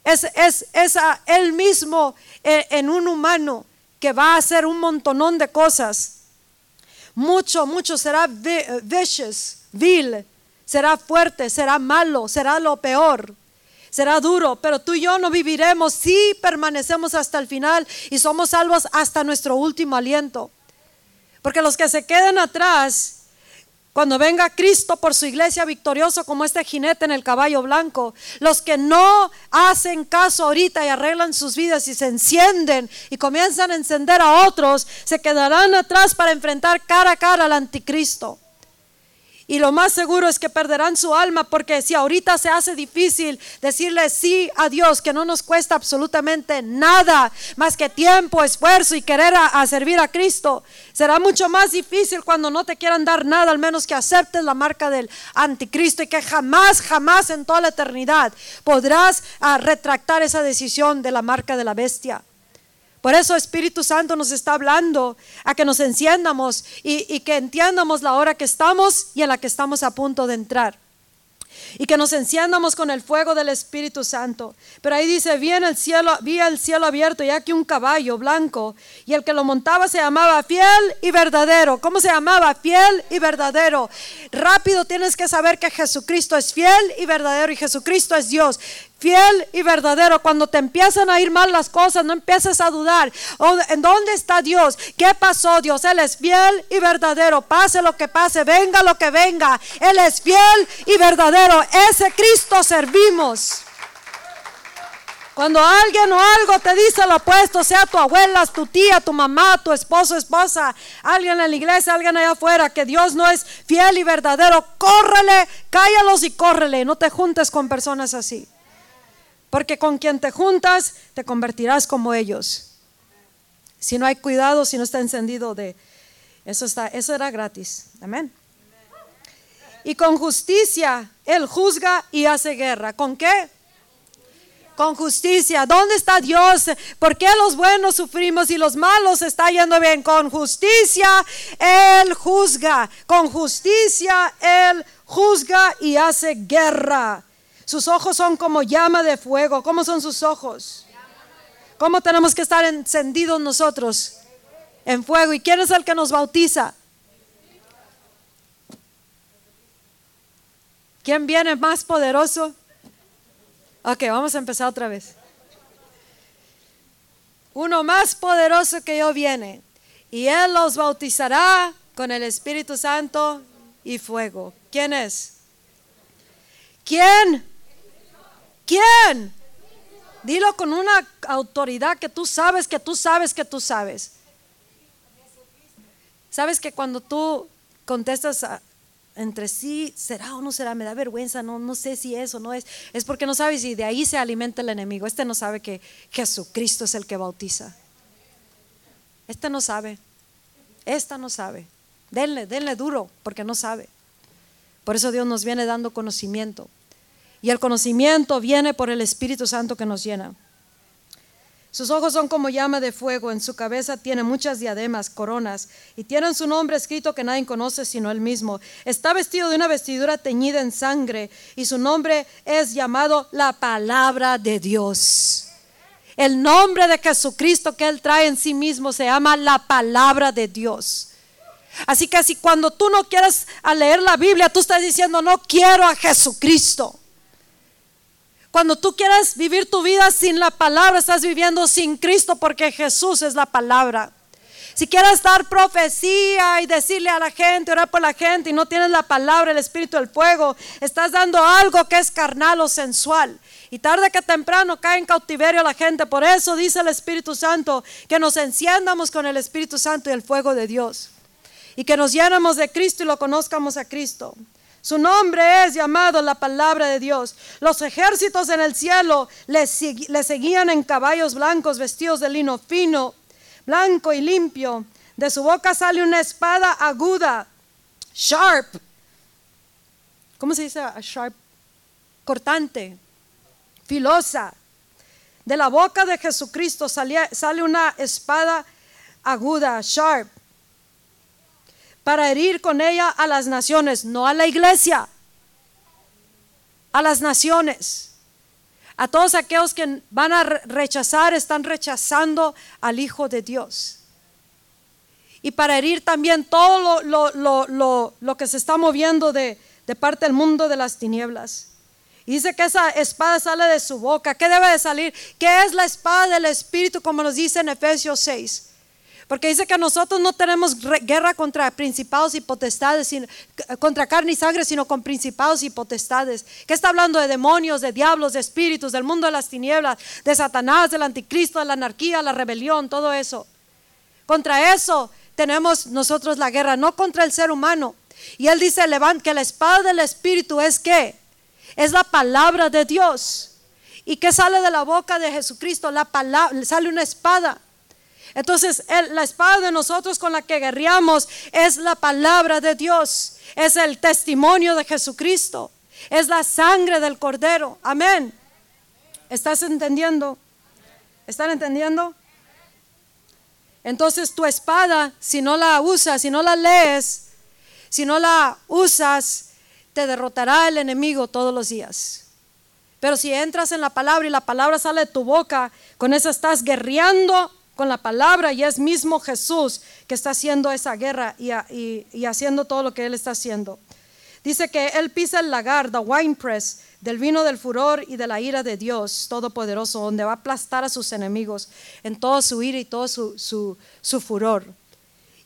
es, es, es Él mismo en, en un humano que va a hacer un montonón de cosas. Mucho, mucho será vicious, vil, será fuerte, será malo, será lo peor será duro, pero tú y yo no viviremos si permanecemos hasta el final y somos salvos hasta nuestro último aliento. Porque los que se queden atrás, cuando venga Cristo por su iglesia victorioso como este jinete en el caballo blanco, los que no hacen caso ahorita y arreglan sus vidas y se encienden y comienzan a encender a otros, se quedarán atrás para enfrentar cara a cara al anticristo. Y lo más seguro es que perderán su alma porque si ahorita se hace difícil decirle sí a Dios, que no nos cuesta absolutamente nada más que tiempo, esfuerzo y querer a, servir a Cristo, será mucho más difícil cuando no te quieran dar nada, al menos que aceptes la marca del anticristo y que jamás, jamás en toda la eternidad podrás ah, retractar esa decisión de la marca de la bestia. Por eso Espíritu Santo nos está hablando a que nos enciendamos y, que entiendamos la hora que estamos y en la que estamos a punto de entrar y que nos enciendamos con el fuego del Espíritu Santo. Pero ahí dice, vi el cielo, vi el cielo abierto y aquí un caballo blanco y el que lo montaba se llamaba fiel y verdadero. ¿Cómo se llamaba? Fiel y verdadero. Rápido tienes que saber que Jesucristo es fiel y verdadero y Jesucristo es Dios fiel y verdadero. Cuando te empiezan a ir mal las cosas, no empieces a dudar. ¿En dónde está Dios? ¿Qué pasó Dios? Él es fiel y verdadero. Pase lo que pase, venga lo que venga. Él es fiel y verdadero. Ese Cristo servimos. Cuando alguien o algo te dice lo opuesto, sea tu abuela, tu tía, tu mamá, tu esposo, esposa, alguien en la iglesia, alguien allá afuera, que Dios no es fiel y verdadero, córrele, cállalos y córrele. No te juntes con personas así. Porque con quien te juntas, te convertirás como ellos. Si no hay cuidado, si no está encendido de eso está, eso era gratis. Amén. Y con justicia él juzga y hace guerra. ¿Con qué? Con justicia. ¿Dónde está Dios? ¿Por qué los buenos sufrimos y los malos está yendo bien? Con justicia Él juzga. Con justicia Él juzga y hace guerra. Sus ojos son como llama de fuego. ¿Cómo son sus ojos? ¿Cómo tenemos que estar encendidos nosotros? En fuego. ¿Y quién es el que nos bautiza? ¿Quién viene más poderoso? Ok, vamos a empezar otra vez. Uno más poderoso que yo viene. Y Él los bautizará con el Espíritu Santo y fuego. ¿Quién es? ¿Quién? ¿Quién? Dilo con una autoridad que tú sabes, que tú sabes, que tú sabes. Sabes que cuando tú contestas entre sí, será o no será, me da vergüenza, no, no sé si es o no es. Es porque no sabes y de ahí se alimenta el enemigo. Este no sabe que Jesucristo es el que bautiza. Este no sabe. Esta no sabe. Denle, denle duro, porque no sabe. Por eso Dios nos viene dando conocimiento. Y el conocimiento viene por el Espíritu Santo que nos llena. Sus ojos son como llama de fuego, en su cabeza tiene muchas diademas, coronas, y tiene su nombre escrito que nadie conoce sino él mismo. Está vestido de una vestidura teñida en sangre, y su nombre es llamado la palabra de Dios. El nombre de Jesucristo que él trae en sí mismo se llama la palabra de Dios. Así que si cuando tú no quieres leer la Biblia, tú estás diciendo, no quiero a Jesucristo. Cuando tú quieres vivir tu vida sin la palabra, estás viviendo sin Cristo porque Jesús es la palabra. Si quieres dar profecía y decirle a la gente, orar por la gente y no tienes la palabra, el espíritu, el fuego, estás dando algo que es carnal o sensual. Y tarde que temprano cae en cautiverio la gente. Por eso dice el Espíritu Santo que nos enciendamos con el Espíritu Santo y el fuego de Dios y que nos llenamos de Cristo y lo conozcamos a Cristo. Su nombre es llamado la palabra de Dios. Los ejércitos en el cielo le, seguían en caballos blancos vestidos de lino fino, blanco y limpio. De su boca sale una espada aguda, sharp. ¿Cómo se dice? Sharp. Cortante, filosa. De la boca de Jesucristo sale una espada aguda, sharp para herir con ella a las naciones, no a la iglesia, a las naciones. A todos aquellos que van a rechazar, están rechazando al Hijo de Dios. Y para herir también todo lo, que se está moviendo de, de parte del mundo de las tinieblas. Y dice que esa espada sale de su boca. ¿Qué debe de salir? ¿Qué es la espada del Espíritu? Como nos dice en Efesios 6. Porque dice que nosotros no tenemos guerra contra principados y potestades, contra carne y sangre, sino con principados y potestades. ¿Qué está hablando de demonios, de diablos, de espíritus, del mundo de las tinieblas, de Satanás, del anticristo, de la anarquía, la rebelión, todo eso? Contra eso tenemos nosotros la guerra, no contra el ser humano. Y él dice que la espada del espíritu es qué? Es la palabra de Dios. ¿Y qué sale de la boca de Jesucristo? La palabra, sale una espada. Entonces, la espada de nosotros con la que guerreamos es la palabra de Dios, es el testimonio de Jesucristo, es la sangre del Cordero. Amén. ¿Estás entendiendo? ¿Están entendiendo? Entonces tu espada, si no la usas, si no la lees, si no la usas, te derrotará el enemigo todos los días. Pero si entras en la palabra y la palabra sale de tu boca, con eso estás guerreando con la palabra y es mismo Jesús que está haciendo esa guerra y, haciendo todo lo que Él está haciendo. Dice que Él pisa el lagar, the winepress, del vino del furor y de la ira de Dios Todopoderoso, donde va a aplastar a sus enemigos en toda su ira y todo su, su, su furor.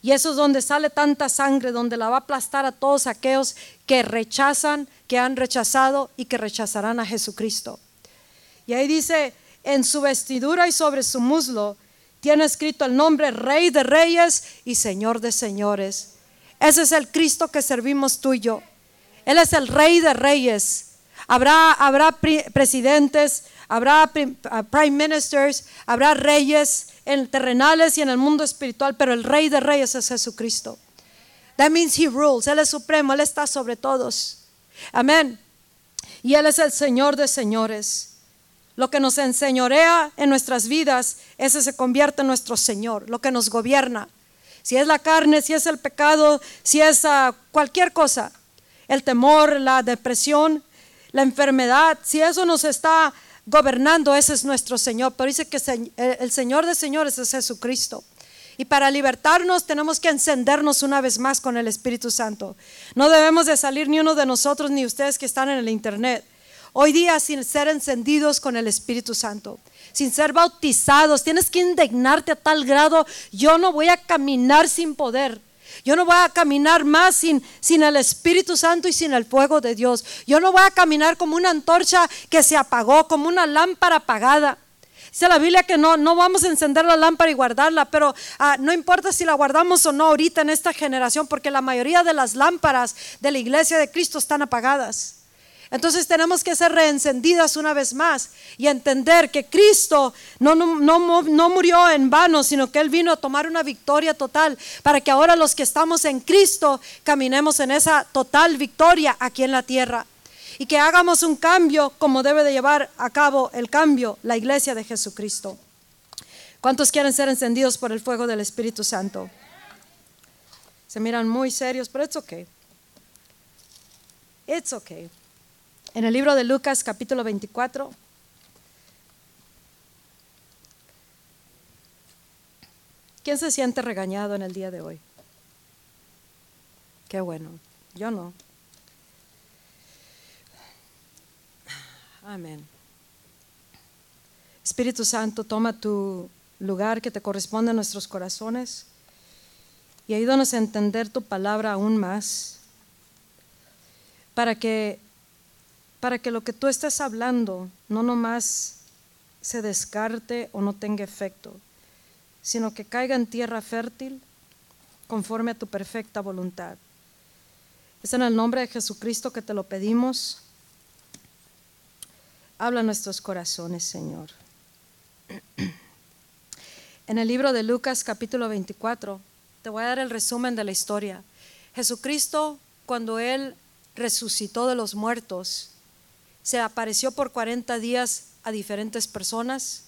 Y eso es donde sale tanta sangre, donde la va a aplastar a todos aquellos que rechazan, que han rechazado y que rechazarán a Jesucristo. Y ahí dice, en su vestidura y sobre su muslo tiene escrito el nombre Rey de Reyes y Señor de Señores. Ese es el Cristo que servimos tú y yo. Él es el Rey de Reyes. Habrá, habrá presidentes, habrá uh, prime ministers, habrá reyes en terrenales y en el mundo espiritual, pero el Rey de Reyes es Jesucristo. That means he rules. Él es supremo, Él está sobre todos. Amén. Y Él es el Señor de señores. Lo que nos enseñorea en nuestras vidas, ese se convierte en nuestro Señor, lo que nos gobierna. Si es la carne, si es el pecado, si es ah, cualquier cosa, el temor, la depresión, la enfermedad, si eso nos está gobernando, ese es nuestro Señor. Pero dice que el Señor de señores es Jesucristo. Y para libertarnos tenemos que encendernos una vez más con el Espíritu Santo. No debemos de salir ni uno de nosotros ni ustedes que están en el Internet. Hoy día sin ser encendidos con el Espíritu Santo, sin ser bautizados, tienes que indignarte a tal grado, yo no voy a caminar sin poder. Yo no voy a caminar más sin, sin el Espíritu Santo y sin el fuego de Dios. Yo no voy a caminar como una antorcha que se apagó, como una lámpara apagada. Dice la Biblia que no, no vamos a encender la lámpara y guardarla, pero ah, no importa si la guardamos o no ahorita en esta generación, porque la mayoría de las lámparas de la iglesia de Cristo están apagadas. Entonces tenemos que ser reencendidas una vez más y entender que Cristo no, no, no, no, murió en vano, sino que Él vino a tomar una victoria total para que ahora los que estamos en Cristo caminemos en esa total victoria aquí en la tierra y que hagamos un cambio como debe de llevar a cabo el cambio la iglesia de Jesucristo. ¿Cuántos quieren ser encendidos por el fuego del Espíritu Santo? Se miran muy serios, pero it's okay. It's okay. En el libro de Lucas capítulo 24 ¿Quién se siente regañado en el día de hoy? Qué bueno, yo no. Amén. Espíritu Santo, toma tu lugar que te corresponde a nuestros corazones y ayúdanos a entender tu palabra aún más para que para que lo que tú estás hablando no nomás se descarte o no tenga efecto, sino que caiga en tierra fértil conforme a tu perfecta voluntad. Es en el nombre de Jesucristo que te lo pedimos. Habla nuestros corazones, Señor. En el libro de Lucas capítulo 24, te voy a dar el resumen de la historia. Jesucristo, cuando Él resucitó de los muertos, se apareció por 40 días a diferentes personas,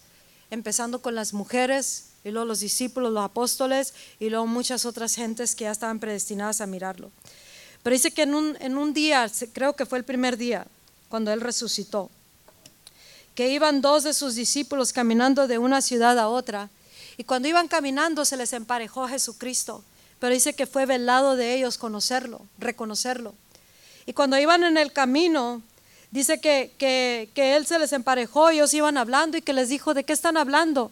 empezando con las mujeres, y luego los discípulos, los apóstoles, y luego muchas otras gentes que ya estaban predestinadas a mirarlo. Pero dice que en un, en un día, creo que fue el primer día, cuando Él resucitó, que iban dos de sus discípulos caminando de una ciudad a otra. Y cuando iban caminando se les emparejó Jesucristo. Pero dice que fue velado de ellos conocerlo, reconocerlo. Y cuando iban en el camino, dice que, que, Él se les emparejó, ellos iban hablando y que les dijo, ¿de qué están hablando?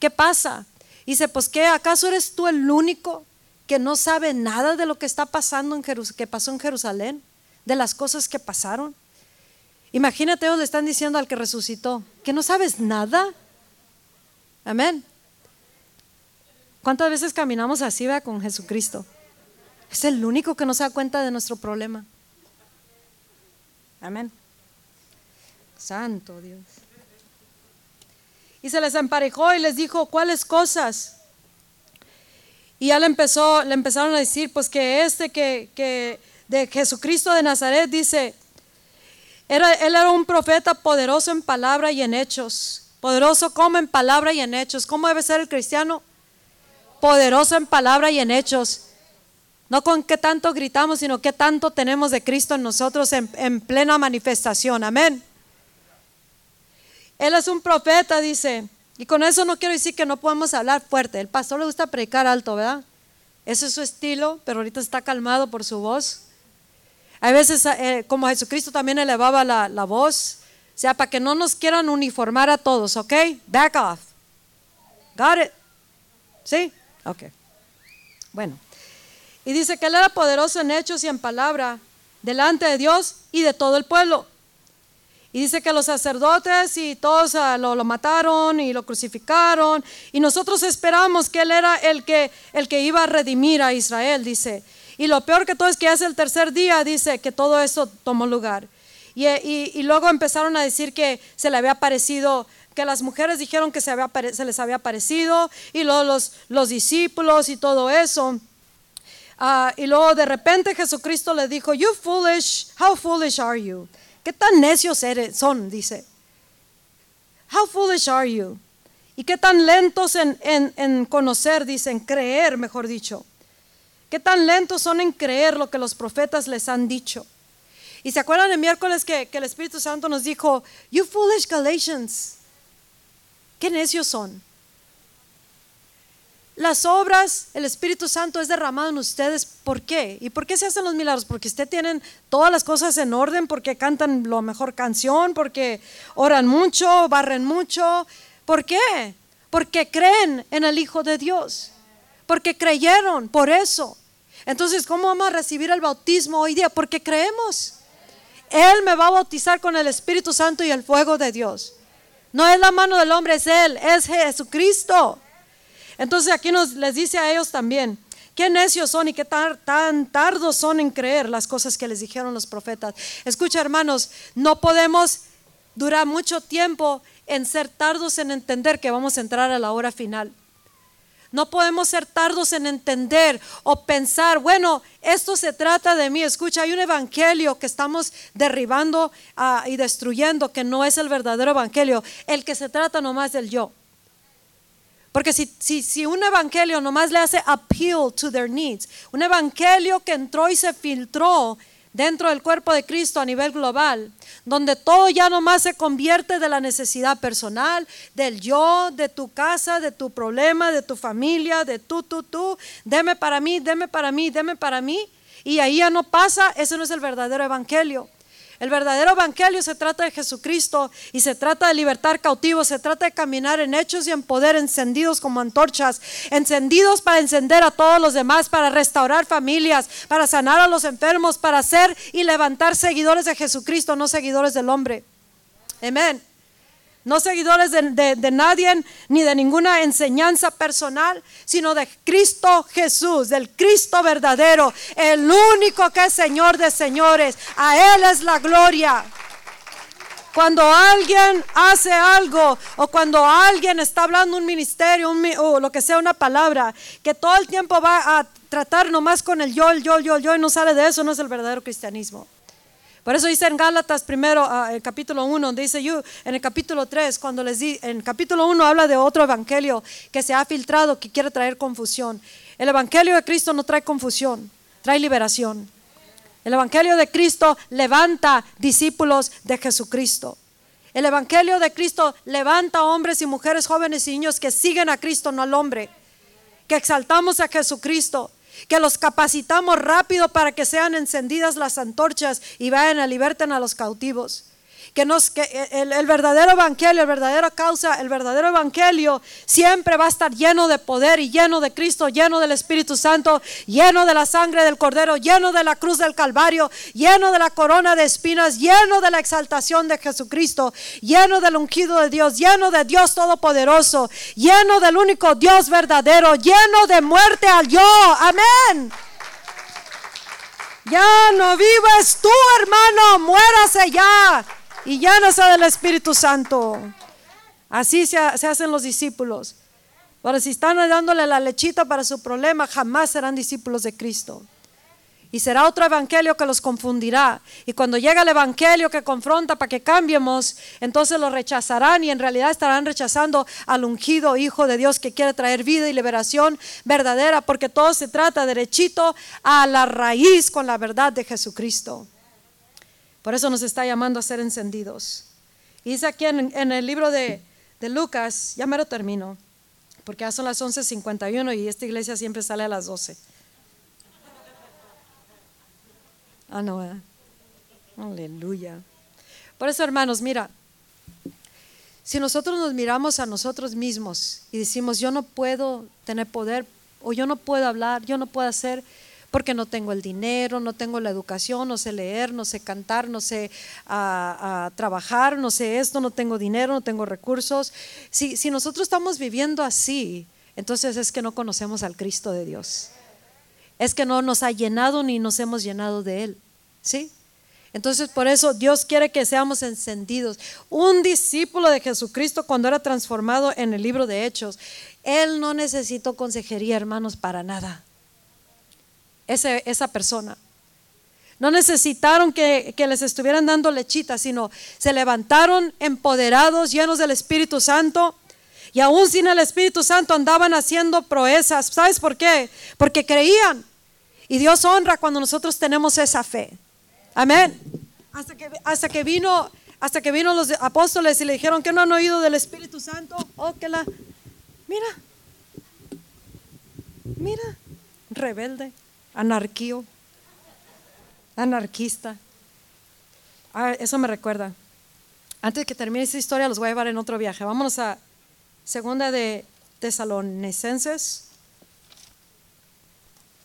¿Qué pasa? Y dice, pues ¿qué? ¿Acaso eres tú el único que no sabe nada de lo que está pasando en que pasó en Jerusalén? De las cosas que pasaron. Imagínate, ellos le están diciendo al que resucitó, que no sabes nada. Amén. ¿Cuántas veces caminamos así va con Jesucristo? Es el único que no se da cuenta de nuestro problema. Amén. Santo Dios. Y se les emparejó y les dijo, ¿cuáles cosas? Y ya le empezó, le empezaron a decir, pues que este que, que de Jesucristo de Nazaret dice, él era un profeta poderoso en palabra y en hechos. Poderoso como en palabra y en hechos. ¿Cómo debe ser el cristiano? Poderoso en palabra y en hechos. No con qué tanto gritamos, sino qué tanto tenemos de Cristo en nosotros en plena manifestación. Amén. Él es un profeta, dice. Y con eso no quiero decir que no podemos hablar fuerte. El pastor le gusta predicar alto, ¿verdad? Ese es su estilo, pero ahorita está calmado por su voz. Hay veces, eh, como Jesucristo también elevaba la, la voz, o sea, para que no nos quieran uniformar a todos, ¿ok? Back off. Got it? ¿Sí? Ok. Bueno. Y dice que él era poderoso en hechos y en palabra delante de Dios y de todo el pueblo. Y dice que los sacerdotes y todos ah, lo, lo, mataron y lo crucificaron. Y nosotros esperamos que él era el que, el que iba a redimir a Israel, dice. Y lo peor que todo es que hace el tercer día dice que todo eso tomó lugar. Y, luego empezaron a decir que se le había parecido, que las mujeres dijeron que se les había parecido, y luego los, los discípulos y todo eso. Ah, y luego de repente Jesucristo le dijo, You foolish, how foolish are you? ¿Qué tan necios son? Dice. How foolish are you? ¿Y qué tan lentos en, en, en conocer, dicen, creer, mejor dicho? ¿Qué tan lentos son en creer lo que los profetas les han dicho? Y se acuerdan el miércoles que, que el Espíritu Santo nos dijo, You foolish Galatians, qué necios son. Las obras, el Espíritu Santo es derramado en ustedes. ¿Por qué? ¿Y por qué se hacen los milagros? Porque ustedes tienen todas las cosas en orden, porque cantan la mejor canción, porque oran mucho, barren mucho. ¿Por qué? Porque creen en el Hijo de Dios. Porque creyeron, por eso. Entonces, ¿cómo vamos a recibir el bautismo hoy día? Porque creemos. Él me va a bautizar con el Espíritu Santo y el fuego de Dios. No es la mano del hombre, es Él, es Jesucristo. Entonces aquí nos les dice a ellos también, qué necios son y qué tan tardos son en creer las cosas que les dijeron los profetas. Escucha hermanos, no podemos durar mucho tiempo en ser tardos en entender que vamos a entrar a la hora final. No podemos ser tardos en entender o pensar, bueno, esto se trata de mí. Escucha, hay un evangelio que estamos derribando ah, y destruyendo que no es el verdadero evangelio, el que se trata nomás del yo. Porque si, si, un evangelio nomás le hace appeal to their needs, un evangelio que entró y se filtró dentro del cuerpo de Cristo a nivel global, donde todo ya nomás se convierte de la necesidad personal, del yo, de tu casa, de tu problema, de tu familia, de tú, tú, tú, deme para mí, deme para mí, deme para mí, y ahí ya no pasa, ese no es el verdadero evangelio. El verdadero evangelio se trata de Jesucristo y se trata de libertar cautivos, se trata de caminar en hechos y en poder encendidos como antorchas, encendidos para encender a todos los demás, para restaurar familias, para sanar a los enfermos, para hacer y levantar seguidores de Jesucristo, no seguidores del hombre. Amén no seguidores de, nadie ni de ninguna enseñanza personal, sino de Cristo Jesús, del Cristo verdadero, el único que es Señor de señores. A Él es la gloria. Cuando alguien hace algo o cuando alguien está hablando un ministerio o lo que sea, una palabra, que todo el tiempo va a tratar nomás con el yo, el yo, el yo, el yo y no sale de eso, no es el verdadero cristianismo. Por eso dice en Gálatas primero, ah, el capítulo 1, dice yo, en el capítulo 3, cuando les di, en el capítulo 1 habla de otro evangelio que se ha filtrado, que quiere traer confusión. El evangelio de Cristo no trae confusión, trae liberación. El evangelio de Cristo levanta discípulos de Jesucristo. El evangelio de Cristo levanta hombres y mujeres, jóvenes y niños que siguen a Cristo, no al hombre. Que exaltamos a Jesucristo que los capacitamos rápido para que sean encendidas las antorchas y vayan a liberten a los cautivos que, nos, que el, verdadero evangelio, el verdadero causa, el verdadero evangelio siempre va a estar lleno de poder y lleno de Cristo, lleno del Espíritu Santo, lleno de la sangre del Cordero, lleno de la cruz del Calvario, lleno de la corona de espinas, lleno de la exaltación de Jesucristo, lleno del ungido de Dios, lleno de Dios Todopoderoso, lleno del único Dios verdadero, lleno de muerte al yo. Amén. Ya no vives tú, hermano, muérase ya y llénase del Espíritu Santo. Así se, hacen los discípulos. Ahora, si están dándole la lechita para su problema, jamás serán discípulos de Cristo. Y será otro evangelio que los confundirá. Y cuando llega el evangelio que confronta para que cambiemos, entonces lo rechazarán y en realidad estarán rechazando al ungido Hijo de Dios que quiere traer vida y liberación verdadera, porque todo se trata derechito a la raíz con la verdad de Jesucristo. Por eso nos está llamando a ser encendidos. Y dice aquí en, el libro de, Lucas, ya me lo termino, porque ya son las 11.51 y esta iglesia siempre sale a las 12. Ah, no, aleluya. Por eso, hermanos, mira, si nosotros nos miramos a nosotros mismos y decimos, yo no puedo tener poder, o yo no puedo hablar, yo no puedo hacer, porque no tengo el dinero, no tengo la educación, no sé leer, no sé cantar, no sé ah, ah, trabajar, no sé esto, no tengo dinero, no tengo recursos. Si, si nosotros estamos viviendo así, entonces es que no conocemos al Cristo de Dios. Es que no nos ha llenado ni nos hemos llenado de Él. ¿Sí? Entonces por eso Dios quiere que seamos encendidos. Un discípulo de Jesucristo cuando era transformado en el libro de Hechos, él no necesitó consejería, hermanos, para nada esa persona. No necesitaron que, les estuvieran dando lechita, sino se levantaron empoderados, llenos del Espíritu Santo. Y aún sin el Espíritu Santo andaban haciendo proezas. ¿Sabes por qué? Porque creían. Y Dios honra cuando nosotros tenemos esa fe. Amén. hasta que, hasta que vino hasta que vino los apóstoles y le dijeron que no han oído del Espíritu Santo. Oh, que la. Mira. Mira. Rebelde. Anarquío. Anarquista. Eso me recuerda. Antes de que termine esta historia, los voy a llevar en otro viaje. Vámonos a segunda de Tesalonicenses,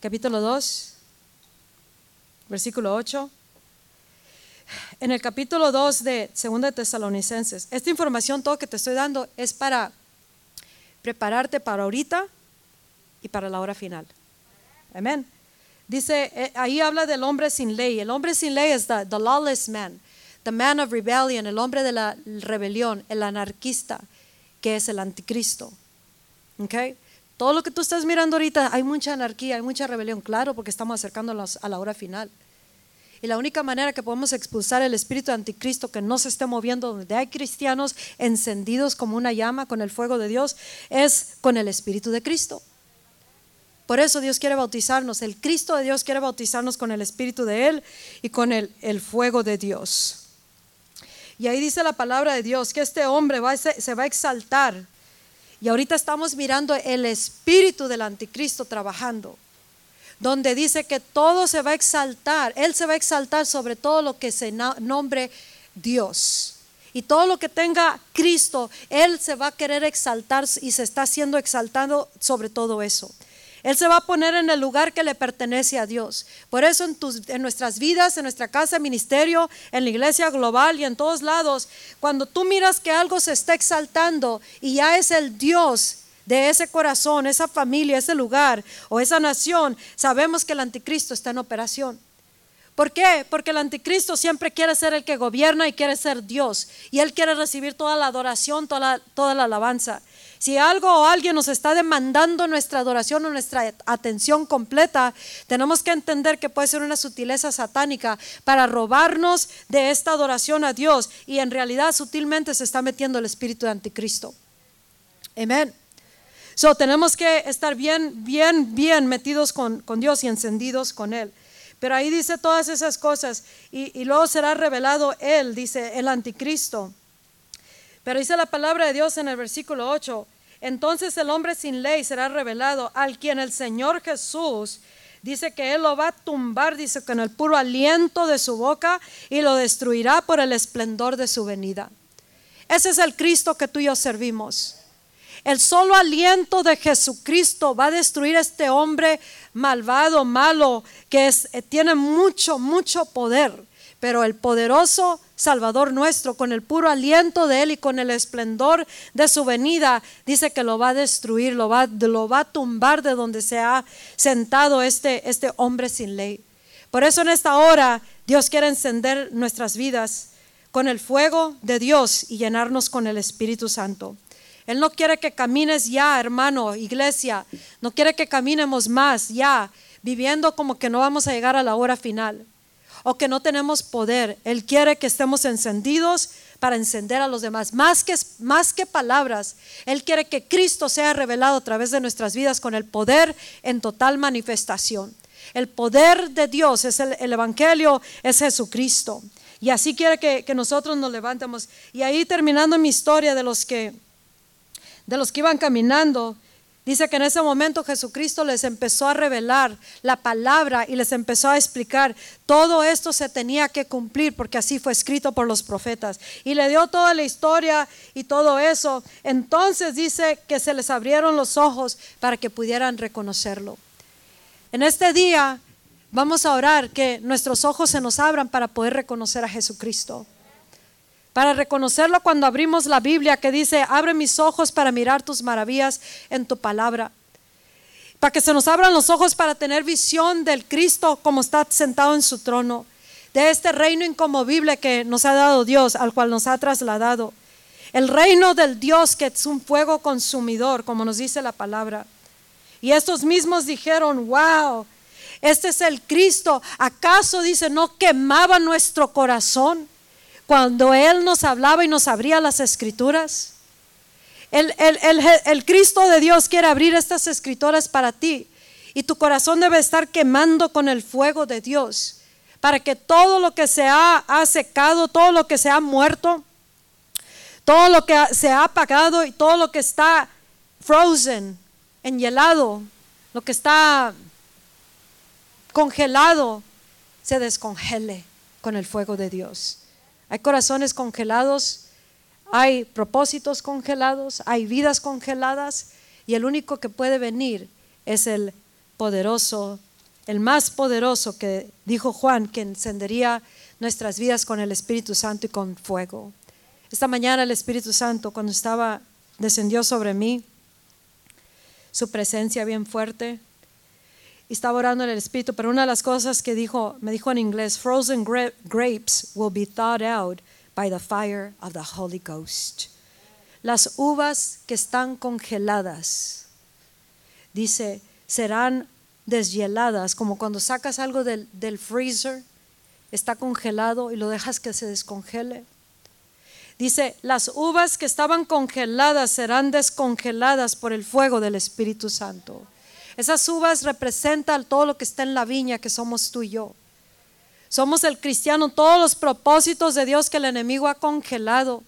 capítulo 2, versículo 8 en el capítulo 2 de 2 de Tesalonicenses. Esta información, todo que te estoy dando, es para prepararte para ahorita y para la hora final. Amén. Dice, eh, ahí habla del hombre sin ley. El hombre sin ley es the, lawless man, the man of rebellion, el hombre de la rebelión, el anarquista, que es el anticristo. Okay? Todo lo que tú estás mirando ahorita, hay mucha anarquía, hay mucha rebelión, claro, porque estamos acercándonos a la hora final. Y la única manera que podemos expulsar el espíritu anticristo que no se esté moviendo donde hay cristianos encendidos como una llama con el fuego de Dios es con el espíritu de Cristo. Por eso Dios quiere bautizarnos. El Cristo de Dios quiere bautizarnos con el espíritu de Él y con el, el fuego de Dios. Y ahí dice la palabra de Dios que este hombre va, se va a exaltar. Y ahorita estamos mirando el espíritu del anticristo trabajando donde dice que todo se va a exaltar, Él se va a exaltar sobre todo lo que se nombre Dios. Y todo lo que tenga Cristo, Él se va a querer exaltar y se está siendo exaltado sobre todo eso. Él se va a poner en el lugar que le pertenece a Dios. Por eso en, nuestras vidas, en nuestra casa, ministerio, en la iglesia global y en todos lados, cuando tú miras que algo se está exaltando y ya es el Dios de ese corazón, esa familia, ese lugar o esa nación, sabemos que el anticristo está en operación. ¿Por qué? Porque el anticristo siempre quiere ser el que gobierna y quiere ser Dios. Y él quiere recibir toda la adoración, toda la alabanza. Si algo o alguien nos está demandando nuestra adoración o nuestra atención completa, tenemos que entender que puede ser una sutileza satánica para robarnos de esta adoración a Dios. Y en realidad sutilmente se está metiendo el espíritu de anticristo. Amén. So, tenemos que estar bien, bien, bien metidos con, Dios y encendidos con Él. Pero ahí dice todas esas cosas y, y, luego será revelado Él, dice el anticristo. Pero dice la palabra de Dios en el versículo 8, entonces el hombre sin ley será revelado, al quien el Señor Jesús dice que Él lo va a tumbar, dice con el puro aliento de su boca y lo destruirá por el esplendor de su venida. Ese es el Cristo que tú y yo servimos. El solo aliento de Jesucristo va a destruir a este hombre malvado, malo, que eh, tiene mucho, mucho poder. Pero el poderoso Salvador nuestro, con el puro aliento de Él y con el esplendor de su venida, dice que lo va a destruir, lo va, lo va a tumbar de donde se ha sentado este, este hombre sin ley. Por eso en esta hora Dios quiere encender nuestras vidas con el fuego de Dios y llenarnos con el Espíritu Santo. Él no quiere que camines ya, hermano, iglesia. No quiere que caminemos más ya, viviendo como que no vamos a llegar a la hora final o que no tenemos poder. Él quiere que estemos encendidos para encender a los demás. Más que, más que palabras, Él quiere que Cristo sea revelado a través de nuestras vidas con el poder en total manifestación. El poder de Dios es el, Evangelio, es Jesucristo. Y así quiere que, que nosotros nos levantemos. Y ahí terminando mi historia de los que de los que iban caminando, dice que en ese momento Jesucristo les empezó a revelar la palabra y les empezó a explicar, todo esto se tenía que cumplir porque así fue escrito por los profetas. Y le dio toda la historia y todo eso. Entonces dice que se les abrieron los ojos para que pudieran reconocerlo. En este día vamos a orar que nuestros ojos se nos abran para poder reconocer a Jesucristo para reconocerlo cuando abrimos la Biblia que dice, abre mis ojos para mirar tus maravillas en tu palabra. Para que se nos abran los ojos para tener visión del Cristo como está sentado en su trono, de este reino incomovible que nos ha dado Dios, al cual nos ha trasladado. El reino del Dios que es un fuego consumidor, como nos dice la palabra. Y estos mismos dijeron, wow, este es el Cristo. ¿Acaso dice, no quemaba nuestro corazón? Cuando Él nos hablaba y nos abría las escrituras. El, el, Cristo de Dios quiere abrir estas escrituras para ti y tu corazón debe estar quemando con el fuego de Dios para que todo lo que se ha, ha secado, todo lo que se ha muerto, todo lo que se ha apagado y todo lo que está frozen, enhielado, lo que está congelado, se descongele con el fuego de Dios. Hay corazones congelados, hay propósitos congelados, hay vidas congeladas y el único que puede venir es el poderoso, el más poderoso que dijo Juan, que encendería nuestras vidas con el Espíritu Santo y con fuego. Esta mañana el Espíritu Santo, cuando estaba, descendió sobre mí, su presencia bien fuerte, estaba orando en el Espíritu, pero una de las cosas que dijo, me dijo en inglés, frozen grapes will be thawed out by the fire of the Holy Ghost. Las uvas que están congeladas, dice, serán deshieladas, como cuando sacas algo del, del freezer, está congelado y lo dejas que se descongele. Dice, las uvas que estaban congeladas serán descongeladas por el fuego del Espíritu Santo. Esas uvas representan todo lo que está en la viña que somos tú y yo. Somos el cristiano, todos los propósitos de Dios que el enemigo ha congelado.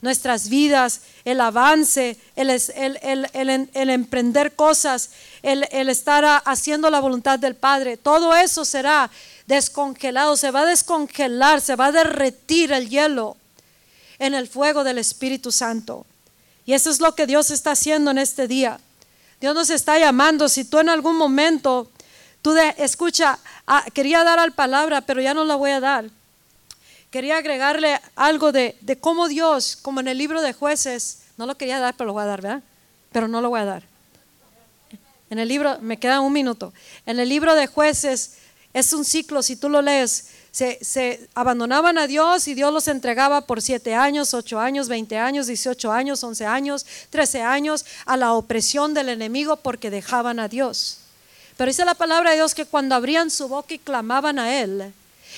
Nuestras vidas, el avance, el, el, emprender cosas, el, estar haciendo la voluntad del Padre, todo eso será descongelado, se va a descongelar, se va a derretir el hielo en el fuego del Espíritu Santo. Y eso es lo que Dios está haciendo en este día. Dios nos está llamando. Si tú en algún momento, tú de, escucha, ah, quería dar al palabra, pero ya no la voy a dar. Quería agregarle algo de, de cómo Dios, como en el libro de jueces, no lo quería dar, pero lo voy a dar, ¿verdad? Pero no lo voy a dar. En el libro, me queda un minuto. En el libro de jueces es un ciclo, si tú lo lees, se, abandonaban a Dios y Dios los entregaba por siete años, ocho años, veinte años, dieciocho años, once años, trece años a la opresión del enemigo porque dejaban a Dios. Pero dice la palabra de Dios que cuando abrían su boca y clamaban a Él,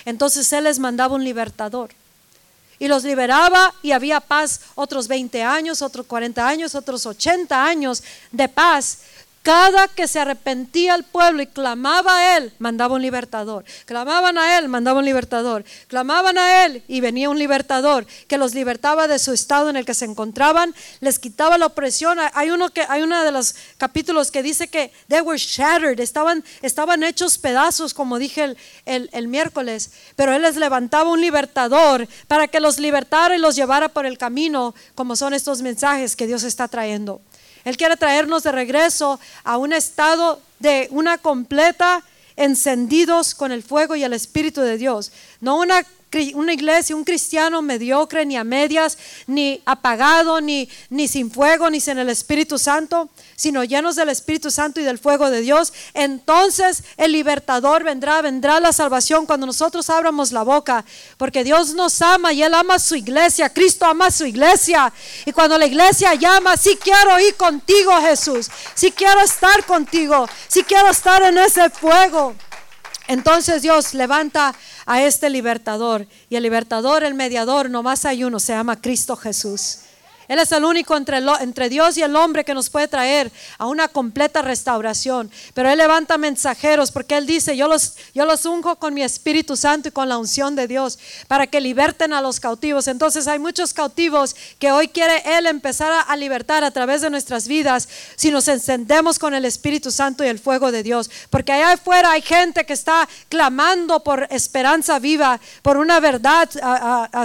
entonces Él les mandaba un libertador. Y los liberaba y había paz otros 20 años, otros 40 años, otros 80 años de paz cada que se arrepentía el pueblo y clamaba a él, mandaba un libertador. Clamaban a él, mandaba un libertador. Clamaban a él y venía un libertador que los libertaba de su estado en el que se encontraban, les quitaba la opresión. Hay uno que hay uno de los capítulos que dice que they were shattered, estaban, estaban hechos pedazos, como dije el, el miércoles, pero él les levantaba un libertador para que los libertara y los llevara por el camino, como son estos mensajes que Dios está trayendo. Él quiere traernos de regreso a un estado de una completa encendidos con el fuego y el Espíritu de Dios. No una una iglesia, un cristiano mediocre, ni a medias, ni apagado, ni, ni sin fuego, ni sin el Espíritu Santo, sino llenos del Espíritu Santo y del fuego de Dios, entonces el libertador vendrá, vendrá la salvación cuando nosotros abramos la boca, porque Dios nos ama y Él ama su iglesia, Cristo ama su iglesia. Y cuando la iglesia llama, si quiero ir contigo Jesús, si quiero estar contigo, si quiero estar en ese fuego. Entonces Dios levanta a este libertador y el libertador, el mediador, no más hay uno, se llama Cristo Jesús. Él es el único entre, Dios y el hombre que nos puede traer a una completa restauración. Pero Él levanta mensajeros porque Él dice, yo los, yo los unjo con mi Espíritu Santo y con la unción de Dios para que liberten a los cautivos. Entonces hay muchos cautivos que hoy quiere Él empezar a libertar a través de nuestras vidas si nos encendemos con el Espíritu Santo y el fuego de Dios. Porque allá afuera hay gente que está clamando por esperanza viva, por una verdad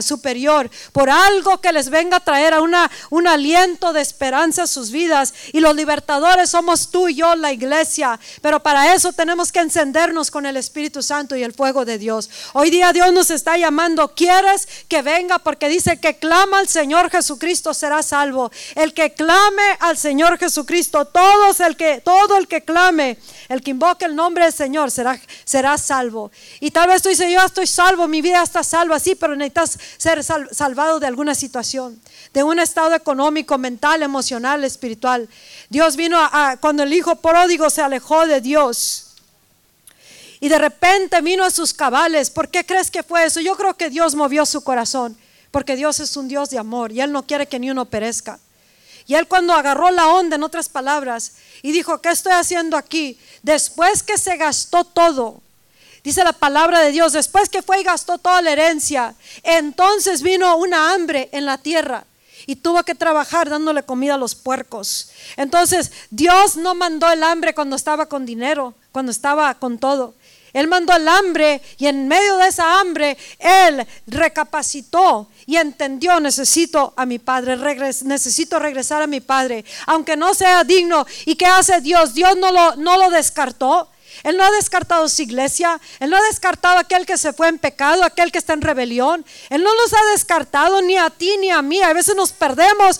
superior, por algo que les venga a traer a una un aliento de esperanza a sus vidas. Y los libertadores somos tú y yo, la iglesia. Pero para eso tenemos que encendernos con el Espíritu Santo y el fuego de Dios. Hoy día Dios nos está llamando. ¿Quieres que venga? Porque dice que clama al Señor Jesucristo será salvo. El que clame al Señor Jesucristo, todos el que, todo el que clame, el que invoque el nombre del Señor será, será salvo. Y tal vez tú dices, yo estoy salvo, mi vida está salva, sí, pero necesitas ser salvado de alguna situación, de un estado económico, mental, emocional, espiritual. Dios vino a, cuando el hijo pródigo se alejó de Dios. Y de repente vino a sus cabales. ¿Por qué crees que fue eso? Yo creo que Dios movió su corazón. Porque Dios es un Dios de amor y Él no quiere que ni uno perezca. Y él cuando agarró la onda, en otras palabras, y dijo, ¿qué estoy haciendo aquí? Después que se gastó todo, Dice la palabra de Dios, después que fue y gastó toda la herencia, entonces vino una hambre en la tierra y tuvo que trabajar dándole comida a los puercos. Entonces, Dios no mandó el hambre cuando estaba con dinero, cuando estaba con todo. Él mandó el hambre y en medio de esa hambre Él recapacitó y entendió, necesito a mi Padre, necesito regresar a mi Padre, aunque no sea digno. ¿Y qué hace Dios? Dios no lo, no lo descartó. Él no ha descartado su iglesia. Él no ha descartado aquel que se fue en pecado, aquel que está en rebelión. Él no nos ha descartado ni a ti ni a mí. A veces nos perdemos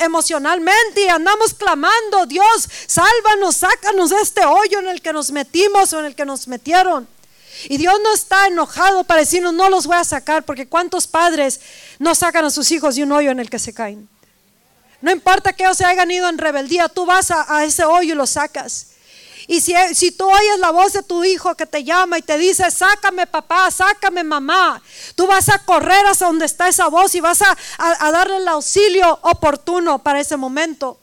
emocionalmente y andamos clamando, Dios, sálvanos, sácanos de este hoyo en el que nos metimos o en el que nos metieron. Y Dios no está enojado para decirnos, no los voy a sacar, porque cuántos padres no sacan a sus hijos de un hoyo en el que se caen. No importa que ellos se hayan ido en rebeldía, tú vas a, a ese hoyo y los sacas. Y si, si, tú oyes la voz de tu hijo que te llama y te dice, sácame papá, sácame mamá, tú vas a correr hasta donde está esa voz y vas a, a, darle el auxilio oportuno para ese momento.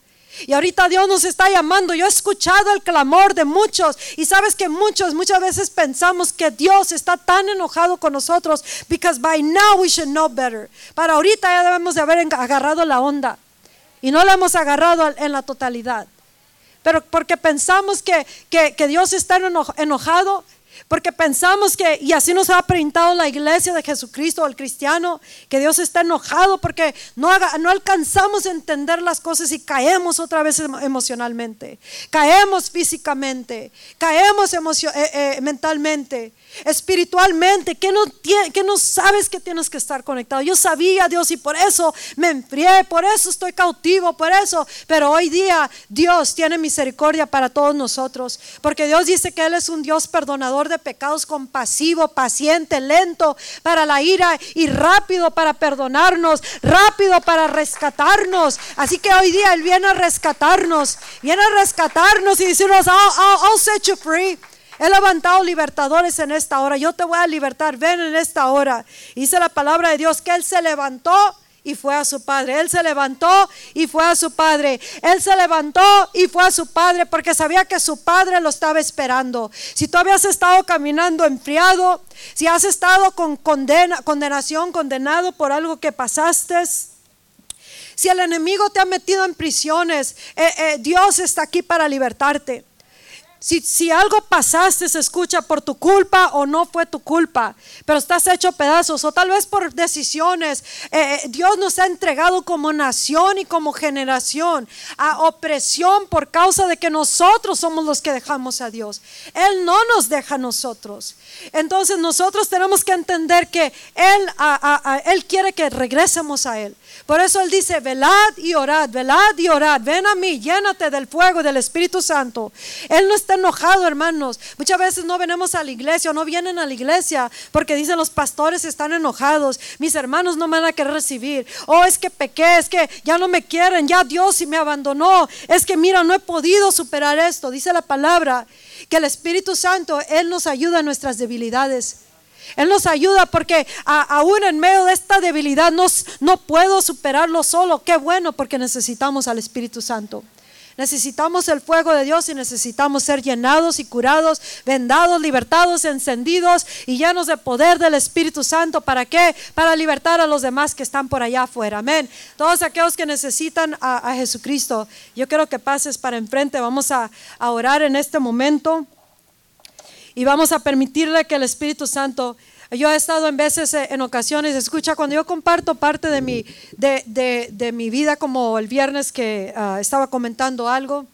Y ahorita Dios nos está llamando. Yo he escuchado el clamor de muchos. Y sabes que muchos, muchas veces pensamos que Dios está tan enojado con nosotros. Because by now we should know better. Para ahorita ya debemos de haber agarrado la onda. Y no la hemos agarrado en la totalidad pero porque pensamos que, que, Dios está enojado, porque pensamos que, y así nos ha pintado la iglesia de Jesucristo, el cristiano, que Dios está enojado porque no, no alcanzamos a entender las cosas y caemos otra vez emocionalmente, caemos físicamente, caemos eh, eh, mentalmente espiritualmente, que no, que no sabes que tienes que estar conectado. Yo sabía, Dios, y por eso me enfrié, por eso estoy cautivo, por eso. Pero hoy día Dios tiene misericordia para todos nosotros, porque Dios dice que Él es un Dios perdonador de pecados, compasivo, paciente, lento para la ira y rápido para perdonarnos, rápido para rescatarnos. Así que hoy día Él viene a rescatarnos, viene a rescatarnos y decirnos, I'll set you free. He levantado libertadores en esta hora. Yo te voy a libertar. Ven en esta hora. Dice la palabra de Dios que Él se levantó y fue a su padre. Él se levantó y fue a su padre. Él se levantó y fue a su padre porque sabía que su padre lo estaba esperando. Si tú habías estado caminando enfriado, si has estado con condena, condenación, condenado por algo que pasaste, si el enemigo te ha metido en prisiones, eh, eh, Dios está aquí para libertarte. Si, algo pasaste, se escucha por tu culpa o no fue tu culpa, pero estás hecho pedazos o tal vez por decisiones. Eh, eh, Dios nos ha entregado como nación y como generación a opresión por causa de que nosotros somos los que dejamos a Dios. Él no nos deja a nosotros. Entonces nosotros tenemos que entender que Él, Él quiere que regresemos a Él. Por eso Él dice, velad y orad, velad y orad, ven a mí, llénate del fuego del Espíritu Santo. Él no está enojado, hermanos. Muchas veces no venimos a la iglesia o no vienen a la iglesia porque dicen los pastores están enojados, mis hermanos no me van a querer recibir. Oh, es que pequé, es que ya no me quieren, ya Dios y me abandonó. Es que mira, no he podido superar esto. Dice la palabra que el Espíritu Santo, Él nos ayuda en nuestras debilidades. Él nos ayuda porque aún en medio de esta debilidad no puedo superarlo solo. Qué bueno porque necesitamos al Espíritu Santo. Necesitamos el fuego de Dios y necesitamos ser llenados y curados, vendados, libertados, encendidos y llenos de poder del Espíritu Santo. ¿Para qué? Para libertar a los demás que están por allá afuera. Amén. Todos aquellos que necesitan a, Jesucristo, yo quiero que pases para enfrente. Vamos a orar en este momento y vamos a permitirle que el Espíritu Santo, yo he estado en veces, eh, en ocasiones, escucha, cuando yo comparto parte de mi, de, mi vida, como el viernes que ah, estaba comentando algo,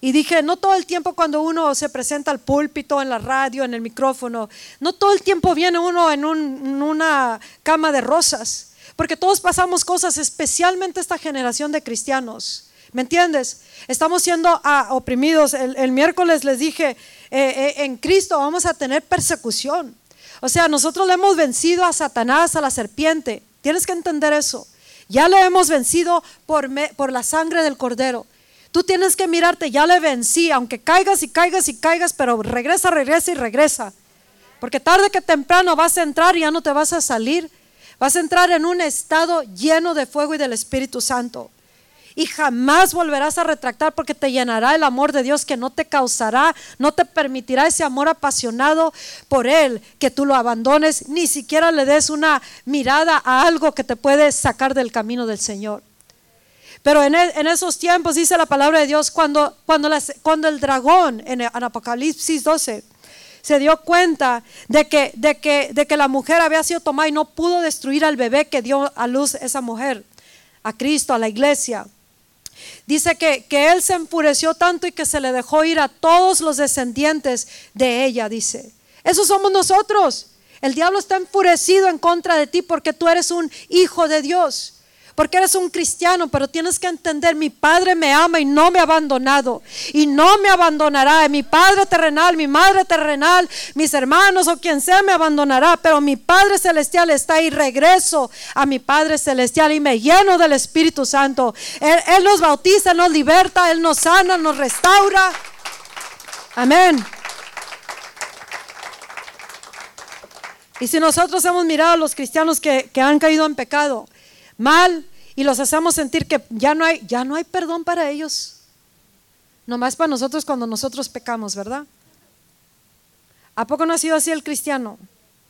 y dije, no todo el tiempo cuando uno se presenta al púlpito, en la radio, en el micrófono, no todo el tiempo viene uno en, en una cama de rosas, porque todos pasamos cosas, especialmente esta generación de cristianos. ¿Me entiendes? Estamos siendo ah, oprimidos. El, miércoles les dije, eh, eh, en Cristo vamos a tener persecución. O sea, nosotros le hemos vencido a Satanás, a la serpiente. Tienes que entender eso. Ya le hemos vencido por, por la sangre del cordero. Tú tienes que mirarte, ya le vencí, aunque caigas y caigas y caigas, pero regresa, regresa y regresa. Porque tarde que temprano vas a entrar y ya no te vas a salir. Vas a entrar en un estado lleno de fuego y del Espíritu Santo. Y jamás volverás a retractar porque te llenará el amor de Dios que no te causará, no te permitirá ese amor apasionado por Él, que tú lo abandones, ni siquiera le des una mirada a algo que te puede sacar del camino del Señor. Pero en, e, esos tiempos dice la palabra de Dios, cuando, cuando, cuando el dragón en, en Apocalipsis 12 se dio cuenta de que, de, que, de que la mujer había sido tomada y no pudo destruir al bebé que dio a luz esa mujer, a Cristo, a la iglesia. Dice que, que él se enfureció tanto y que se le dejó ir a todos los descendientes de ella, dice. Eso somos nosotros. El diablo está enfurecido en contra de ti porque tú eres un hijo de Dios porque eres un cristiano, pero tienes que entender, mi Padre me ama y no me ha abandonado y no me abandonará. Mi Padre terrenal, mi Madre terrenal, mis hermanos o quien sea me abandonará, pero mi Padre celestial está ahí. Regreso a mi Padre celestial y me lleno del Espíritu Santo. Él, nos bautiza, nos liberta, Él nos sana, nos restaura. Amén. Y si nosotros hemos mirado a los cristianos que, que han caído en pecado, mal y los hacemos sentir que ya no hay, ya no hay perdón para ellos. Nomás para nosotros cuando nosotros pecamos, ¿verdad? ¿A poco no ha sido así el cristiano?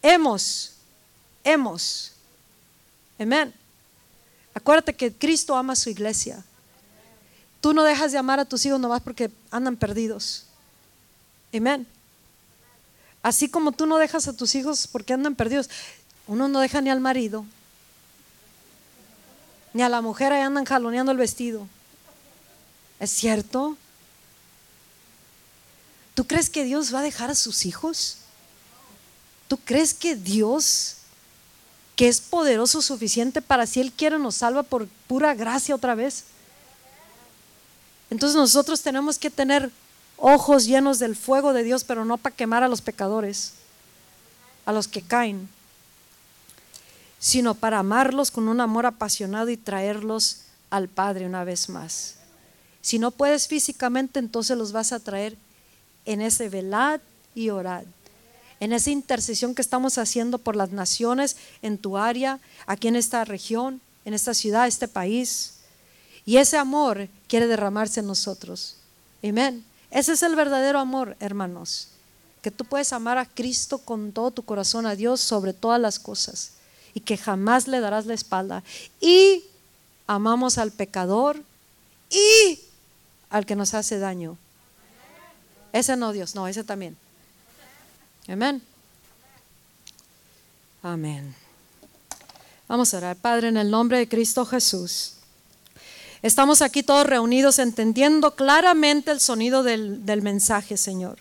Hemos, hemos. Amén. Acuérdate que Cristo ama a su iglesia. Tú no dejas de amar a tus hijos nomás porque andan perdidos. Amén. Así como tú no dejas a tus hijos porque andan perdidos. Uno no deja ni al marido, ni a la mujer ahí andan jaloneando el vestido. ¿Es cierto? ¿Tú crees que Dios va a dejar a sus hijos? ¿Tú crees que Dios, que es poderoso suficiente para si Él quiere nos salva por pura gracia otra vez? Entonces nosotros tenemos que tener ojos llenos del fuego de Dios, pero no para quemar a los pecadores, a los que caen sino para amarlos con un amor apasionado y traerlos al Padre una vez más. Si no puedes físicamente, entonces los vas a traer en ese velad y orad, en esa intercesión que estamos haciendo por las naciones en tu área, aquí en esta región, en esta ciudad, este país. Y ese amor quiere derramarse en nosotros. Amén. Ese es el verdadero amor, hermanos. Que tú puedes amar a Cristo con todo tu corazón, a Dios sobre todas las cosas y que jamás le darás la espalda. Y amamos al pecador y al que nos hace daño. Ese no, Dios, no, ese también. Amén. Amén. Vamos a orar, Padre, en el nombre de Cristo Jesús. Estamos aquí todos reunidos entendiendo claramente el sonido del, del mensaje, Señor.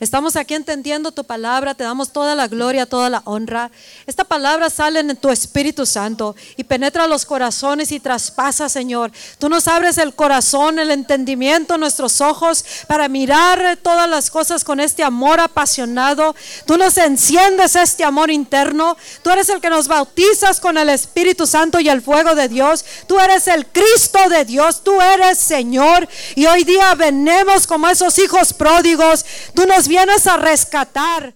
Estamos aquí entendiendo tu palabra, te damos toda la gloria, toda la honra. Esta palabra sale en tu Espíritu Santo y penetra los corazones y traspasa, Señor. Tú nos abres el corazón, el entendimiento, nuestros ojos para mirar todas las cosas con este amor apasionado. Tú nos enciendes este amor interno. Tú eres el que nos bautizas con el Espíritu Santo y el fuego de Dios. Tú eres el Cristo de Dios. Tú eres Señor. Y hoy día venemos como esos hijos pródigos. Tú nos vienes a rescatar.